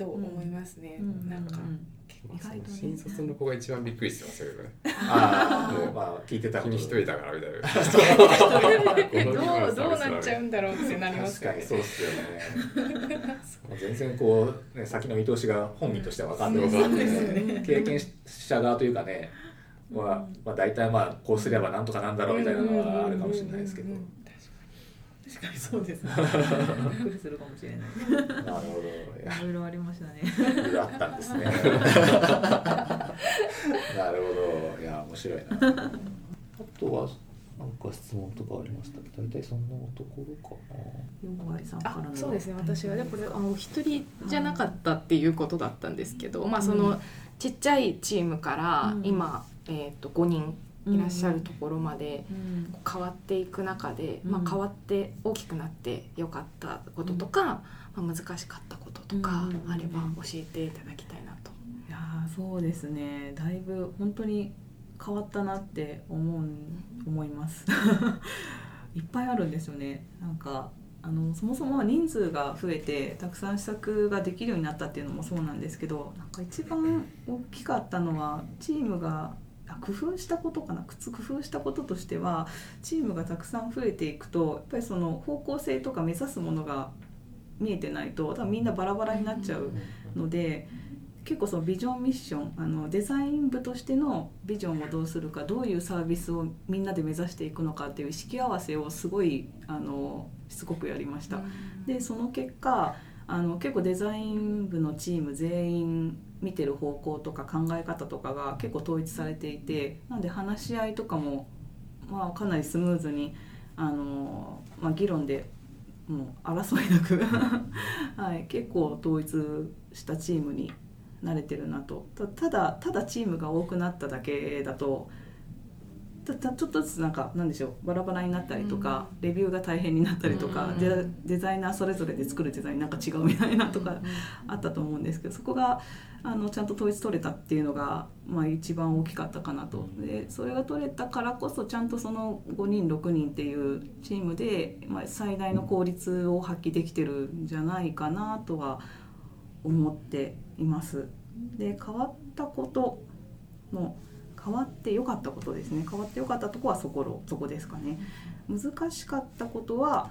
と思いますね。うん。なんか、新卒の子が一番びっくりしてますよねー。あーまあ聞いてた君 一人だからみたいな。どうどうなっちゃうんだろうってなります。確かにそうっすよね。もう全然こう、ね、先の見通しが本人としては分かんない。ですね経験者側というかねは、まあ、大体まあこうすればなんとかなんだろうみたいなのはあるかもしれないですけど確かにそうですね。びっくりするかもしれない。なるほど。いろいろありましたね。いろいろあったんですね。なるほど。いや面白いな。あとはなんか質問とかありました？大体そんなところかな。四割さんからの。あそうですね。私はねこれあのお一人じゃなかったっていうことだったんですけど、まあその、うん。ちっちゃいチームからうん。今、えー、と5人いらっしゃるところまでうん。変わっていく中で、うん。まあ、変わって大きくなってよかったこととか、まあ、難しかったこととかうん。あれば教えていただきたいなと。いやーそうですね。だいぶ本当に変わったなって思う思います。いっぱいあるんですよね。なんかあのそもそも人数が増えてたくさん施策ができるようになったっていうのもそうなんですけどなんか一番大きかったのはチームがあ工夫したことかな？工夫したこととしてはチームがたくさん増えていくとやっぱりその方向性とか目指すものが見えてないと多分みんなバラバラになっちゃうので結構そのビジョンミッションあのデザイン部としてのビジョンをどうするかどういうサービスをみんなで目指していくのかっていう意識合わせをすごいあのしつこくやりました。でその結果あの結構デザイン部のチーム全員見てる方向とか考え方とかが結構統一されていてなんで話し合いとかも、まあ、かなりスムーズにあの、まあ、議論でもう争いなく、はい、結構統一したチームに慣れてるなと。たただただチームが多くなっただけだとちょっとずつなんかなんでしょうバラバラになったりとか、レビューが大変になったりとか、うん。デデザイナーそれぞれで作るデザインなんか違うみたいなとかあったと思うんですけどそこがあのちゃんと統一取れたっていうのが、まあ、一番大きかったかなと。でそれが取れたからこそちゃんとその5人6人っていうチームで、まあ、最大の効率を発揮できてるんじゃないかなとは思っています。で変わったことの変わって良かったことですね変わって良かったとこはそこそこですかね難しかったことは、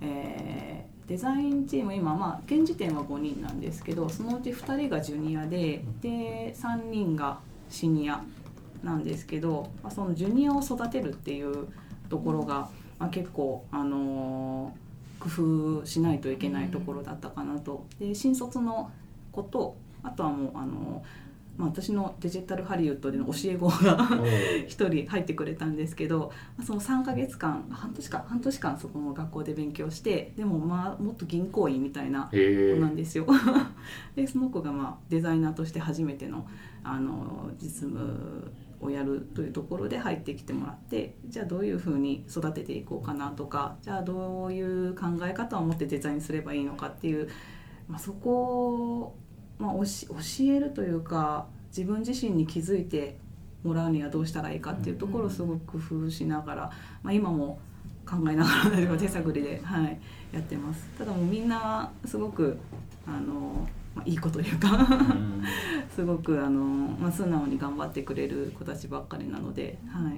えーデザインチーム今まあ現時点は5人なんですけどそのうち2人がジュニアでで3人がシニアなんですけど、まあ、そのジュニアを育てるっていうところが、まあ、結構あのー工夫しないといけないところだったかなと。で新卒の子とあとはもうあのまあ、私のデジタルハリウッドでの教え子が 一人入ってくれたんですけどまあその3ヶ月間半年間半年間そこの学校で勉強してでもまあもっと銀行員みたいなへ子なんですよ。でその子がまあデザイナーとして初めてのあの実務をやるというところで入ってきてもらってじゃあどういうふうに育てていこうかなとかじゃあどういう考え方を持ってデザインすればいいのかっていう、まあ、そこ教えるというか自分自身に気づいてもらうにはどうしたらいいかっていうところをすごく工夫しながら、まあ、今も考えながら手探りで、はい、やってます。ただもうみんなすごくあの、まあ、いい子というか すごくあの、まあ、素直に頑張ってくれる子たちばっかりなので、は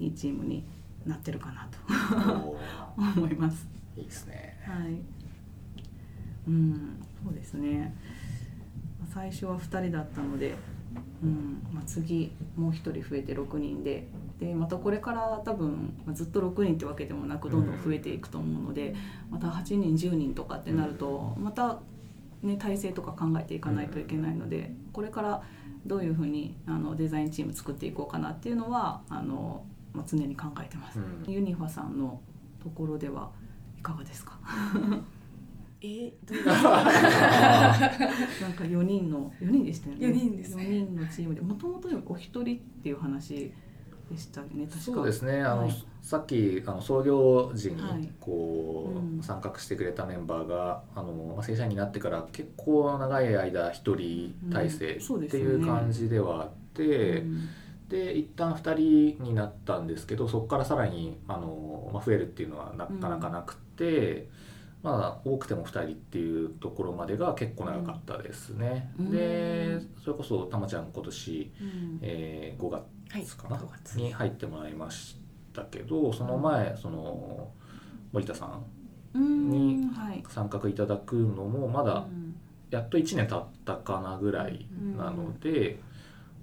い、いいチームになってるかなと 思います。いいですねはい。うん、そうですね。まあ最初は2人だったので、うん、まあ、次もう1人増えて6人で、でまたこれから多分、まあ、ずっと6人ってわけでもなくどんどん増えていくと思うので、また8人10人とかってなるとまたね体制とか考えていかないといけないので、これからどういうふうにあのデザインチーム作っていこうかなっていうのはあの、まあ、常に考えてます。うん。ユニファさんのところではいかがですか？えどういう なんか4人の4人でしたよね。四人ですね。4人のチームでもともとお一人っていう話でしたね確か。そうですね。あの、はい。さっきあの創業時にはい。こう、うん。参画してくれたメンバーがあのまあ正社員になってから結構長い間一人体制っていう感じではあって、うん。で一旦2人になったんですけどそこからさらにあの、まあ、増えるっていうのはなかなかなくて、まあ多くても2人っていうところまでが結構長かったですね。うん。でそれこそたまちゃん今年、うん。えー5はい月かな、5月。に入ってもらいましたけどその前その森田さんうんにはい。参画いただくのもまだうん。やっと1年経ったかなぐらいなので、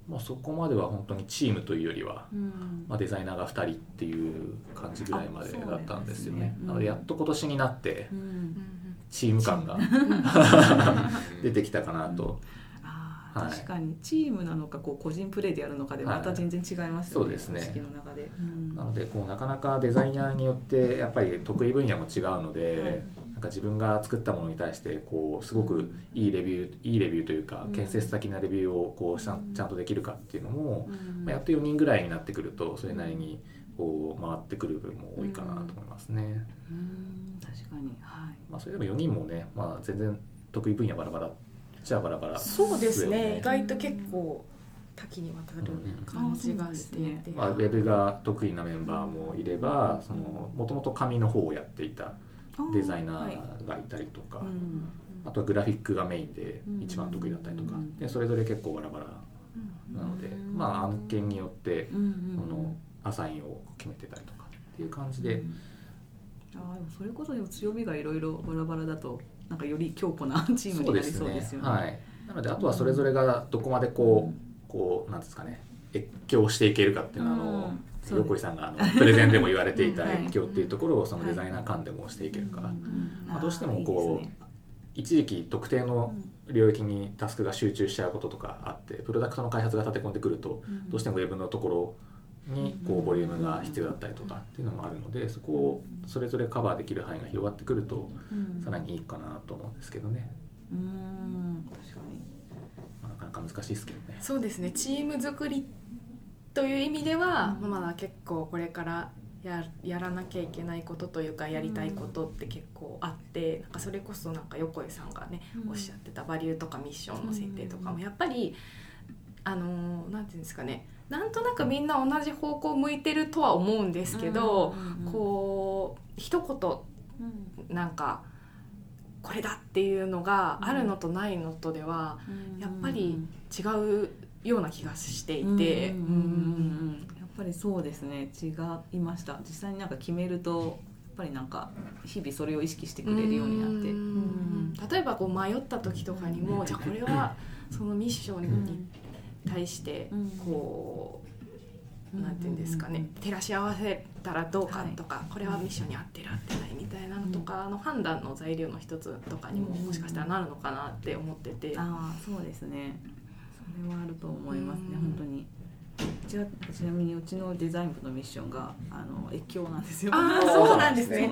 まあ、そこまでは本当にチームというよりは、うん。まあ、デザイナーが2人っていう感じぐらいまでだったんですよね。ね。うんなのでやっと今年になってうん。チーム感が 出てきたかなと、はい。確かにチームなのかこう個人プレーでやるのかでまた全然違いますよね、はいそうですね。の中で、うん。なのでこうなかなかデザイナーによってやっぱり得意分野も違うので、なんか自分が作ったものに対してこうすごくいいレビューいいレビューというかうん。建設的なレビューをこうちゃうん。とできるかっていうのも、うん。まあ、やっと4人ぐらいになってくるとそれなりにこう回ってくる部分も多いかなと思いますね。うん。確かに。はい。まあ、それでも4人もね、まあ、全然得意分野バラバラじゃあバラバラそうですね。よ意外と結構多岐にわたる感じがしていて、まあ、ウェブが得意なメンバーもいればもともと紙の方をやっていたデザイナはいーがいたりとか、うん。あとはグラフィックがメインでうん。一番得意だったりとか、うん。でそれぞれ結構バラバラなので、うん。まあ案件によってうんうんこのアサインを決めてたりとかっていう感じで、うん。あーでもそれこそでも強みがいろいろバラバラだとなんかより強固なチームになりそうですよね。はい、なのであとはそれぞれがどこまでこう、こうなんですかね越境していけるかっていうのはあの、うん横井さんがあのプレゼンでも言われていたうんはい越境っていうところをそのデザイナー間でもしていけるか、うんまあ、どうしてもこう一時期特定の領域にタスクが集中しちゃうこととかあってプロダクトの開発が立て込んでくるとうん。どうしてもウェブのところにこうボリュームが必要だったりとかっていうのもあるのでそこをそれぞれカバーできる範囲が広がってくるとうん。さらにいいかなと思うんですけどね、うん。確かに。まあなかなか難しいですけどね。そうですね。チーム作りという意味では、まあまだ結構これからややらなきゃいけないことというかやりたいことって結構あって、なんかそれこそなんか横井さんがね、うん。おっしゃってたバリューとかミッションの設定とかもやっぱり、あのーなんていうんですかねなんとなくみんな同じ方向向いてるとは思うんですけど、うん。こう一言なんかこれだっていうのがあるのとないのとではやっぱり違うような気がしていて、うんうんうんうん。うんやっぱりそうですね。違いました。実際になんか決めるとやっぱりなんか日々それを意識してくれるようになって。うん例えばこう迷った時とかにもじゃあこれはそのミッションに対してうん。こう。うんなんていうんですかね。照らし合わせたらどうかとか、これはミッションに合ってる合ってないみたいなのとかの判断の材料の一つとかにももしかしたらなるのかなって思ってて、ああそうですね。それはあると思いますねうん。本当に。うちはちなみにうちのデザイン部のミッションがあの越境なんですよ。あー そうなんですね。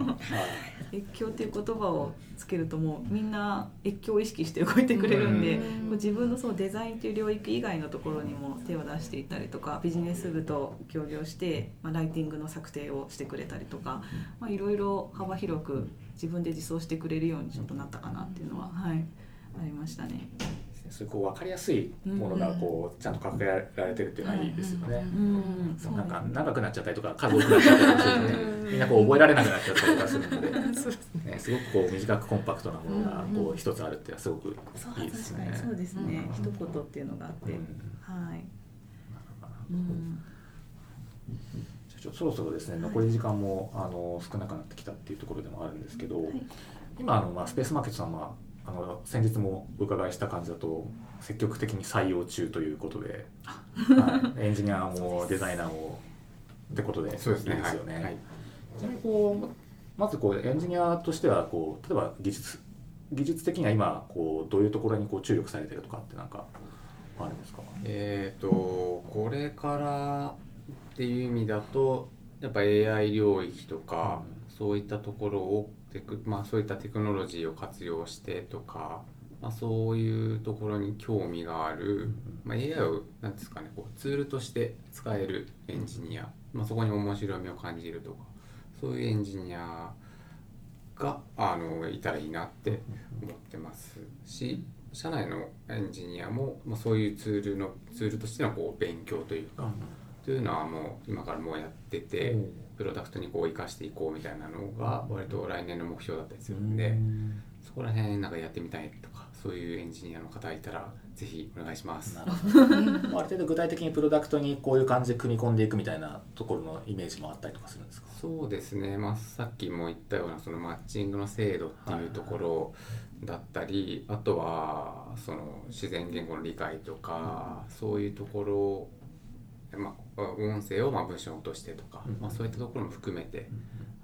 越境っていう言葉をつけるともうみんな越境を意識して動いてくれるんで、うん。こう自分のそのデザインという領域以外のところにも手を出していったりとかビジネス部と協業して、まあ、ライティングの策定をしてくれたりとか、まあ、いろいろ幅広く自分で実装してくれるようにちょっとなったかなっていうのは、はい、ありましたね。そういうこう分かりやすいものがこうちゃんと掲げられてるっていうのはいいですよね。うんそうなんか長くなっちゃったりとか数多くなっちゃったりとかしてねみんなこう覚えられなくなっちゃったりとかするので、ね ね、すごくこう短くコンパクトなものがうんこう一つあるっていうのはすごくそういいですね。そうですね、うん。一言っていうのがあって、うん。はい、うん。じゃあちょっとそろそろですね残り時間もあの少なくなってきたっていうところでもあるんですけど、はい。今あの、まあ、スペースマーケットさんはあの先日もお伺いした感じだと積極的に採用中ということで、はい、エンジニアもデザイナーもってことでいいですよね。はいはい。ちなみにこうまずこうエンジニアとしてはこう例えば技術技術的には今こうどういうところにこう注力されてるとかってなんかあるんですか？えー、とこれからっていう意味だとやっぱ AI 領域とか、そういったところをテク、まあ、そういったテクノロジーを活用してとかまあ、そういうところに興味がある、まあ、AI をなんですかねこうツールとして使えるエンジニア、まあ、そこに面白みを感じるとかそういうエンジニアがあのいたらいいなって思ってますし社内のエンジニアも、まあ、そういうツールのツールとしてのこう勉強というか、というのはもう今からもうやってて、プロダクトにこう生かしていこうみたいなのが割と来年の目標だったりするんで、そこら辺なんかやってみたいとかそういうエンジニアの方いたらぜひお願いします。なるほど ある程度具体的にプロダクトにこういう感じで組み込んでいくみたいなところのイメージもあったりとかするんですか？そうですね、まあ、さっきも言ったようなそのマッチングの精度っていうところだったり、あとはその自然言語の理解とか、そういうところ、まあ、音声をまあ文章に落としてとか、うん。まあ、そういったところも含めて、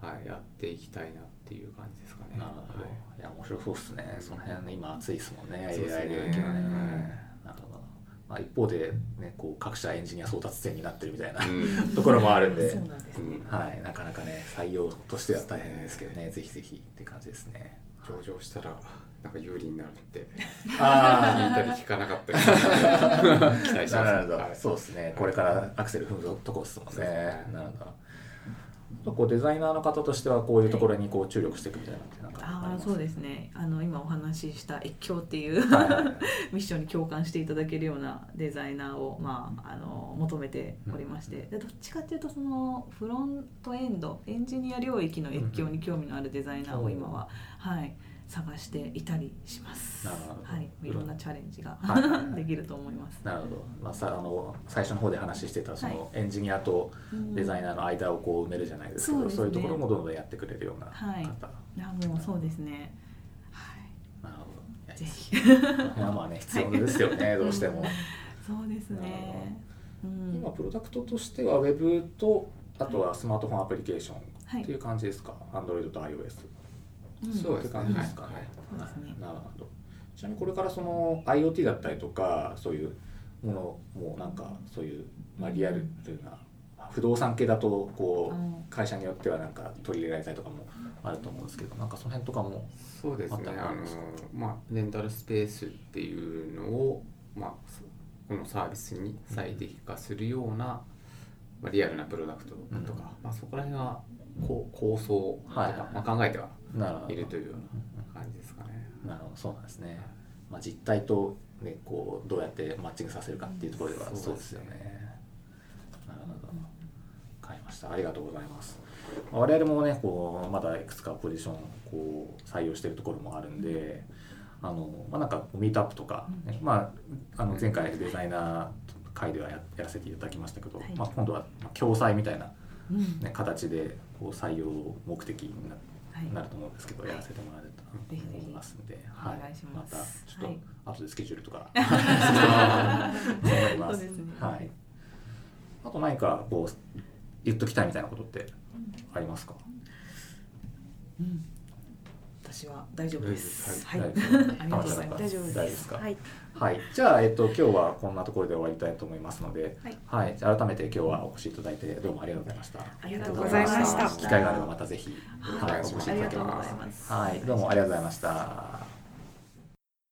はい、やっていきたいなっていう感じですかね。なるほど、はい。い、や面白そうですね。その辺ね今熱いですもんね。AI 領域はね、はいなるほど、まあ、一方で、ね、こう各社エンジニア争奪戦になってるみたいな、うん。ところもあるんで。そうなんですね、はい、なかなかね採用としては大変ですけどね。ぜひぜひって感じですね。上場したらなんか有利になるって。あ聞いたり聞かなかったり 期待します。なるほど、はい。そうですね。これからアクセル踏むとこですもんね。ね。なるほど。こうデザイナーの方としてはこういうところにこう注力していくみたいななんかああそうですね。あの今お話しした越境っていう ミッションに共感していただけるようなデザイナーを、まあ、あの求めておりまして。でどっちかっていうとそのフロントエンドエンジニア領域の越境に興味のあるデザイナーを今は、はい、探していたりします。なるほど。はい、いろんなチャレンジがはい。はいはいできると思います。なるほど、まあ、さあの最初の方で話してたその、はエンジニアとデザイナナーの間をこう埋めるじゃないですけど、そうですね。そういうところもどんどんやってくれるような方、はい。ーいやもうそうですね。はい、なるほど。ぜひ。いやまあね必要ですよね、どうしても、そうですね。うん。今プロダクトとしてはウェブとあとはスマートフォンアプリケーションはい。っていう感じですか、Android と iOS うんそうですね。なるほど。ちなみにこれからその IoT だったりとかそういうものもなんかそういう、まあ、リアルというな不動産系だとこう会社によってはなんか取り入れられたりとかもあると思うんですけどなんかその辺とかもそうですね。あの、まあ、レンタルスペースっていうのを、まあ、そこのサービスに最適化するような、まあ、リアルなプロダクトとか、うん。まあ、そこら辺はこう構想とか、はい。まあ、考えてはいるというような感じですかね。なるほどそうなんですね、まあ、実態と、ね、こうどうやってマッチングさせるかっていうところではうんそうですよね。なるほど分かりましたありがとうございます。まあ我々もねこうまだいくつかポジションこう採用しているところもあるんで。あのまあ、なんかミートアップとか、ねまあ、あの前回デザイナー会ではややらせていただきましたけど、はいまあ、今度はまあ共催みたいな、うんね、形でこう採用目的になはいなると思うんですけど、やらせてもらえると思いますんで、お願いします。たちょっと、はい。後でスケジュールとか 思います。そうですね。はい。あと何かこう言っときたいみたいなことってありますか？うん私は大丈夫です。ははい。大丈夫 ありがとうございます。大丈夫ですはいはい。じゃあえっと今日はこんなところで終わりたいと思いますので、はいはい。改めて今日はお越しいただいてどうもありがとうございました。ありがとうございました機会があればまたぜひ、はいはい、お越しいただければはい。どうもありがとうございました。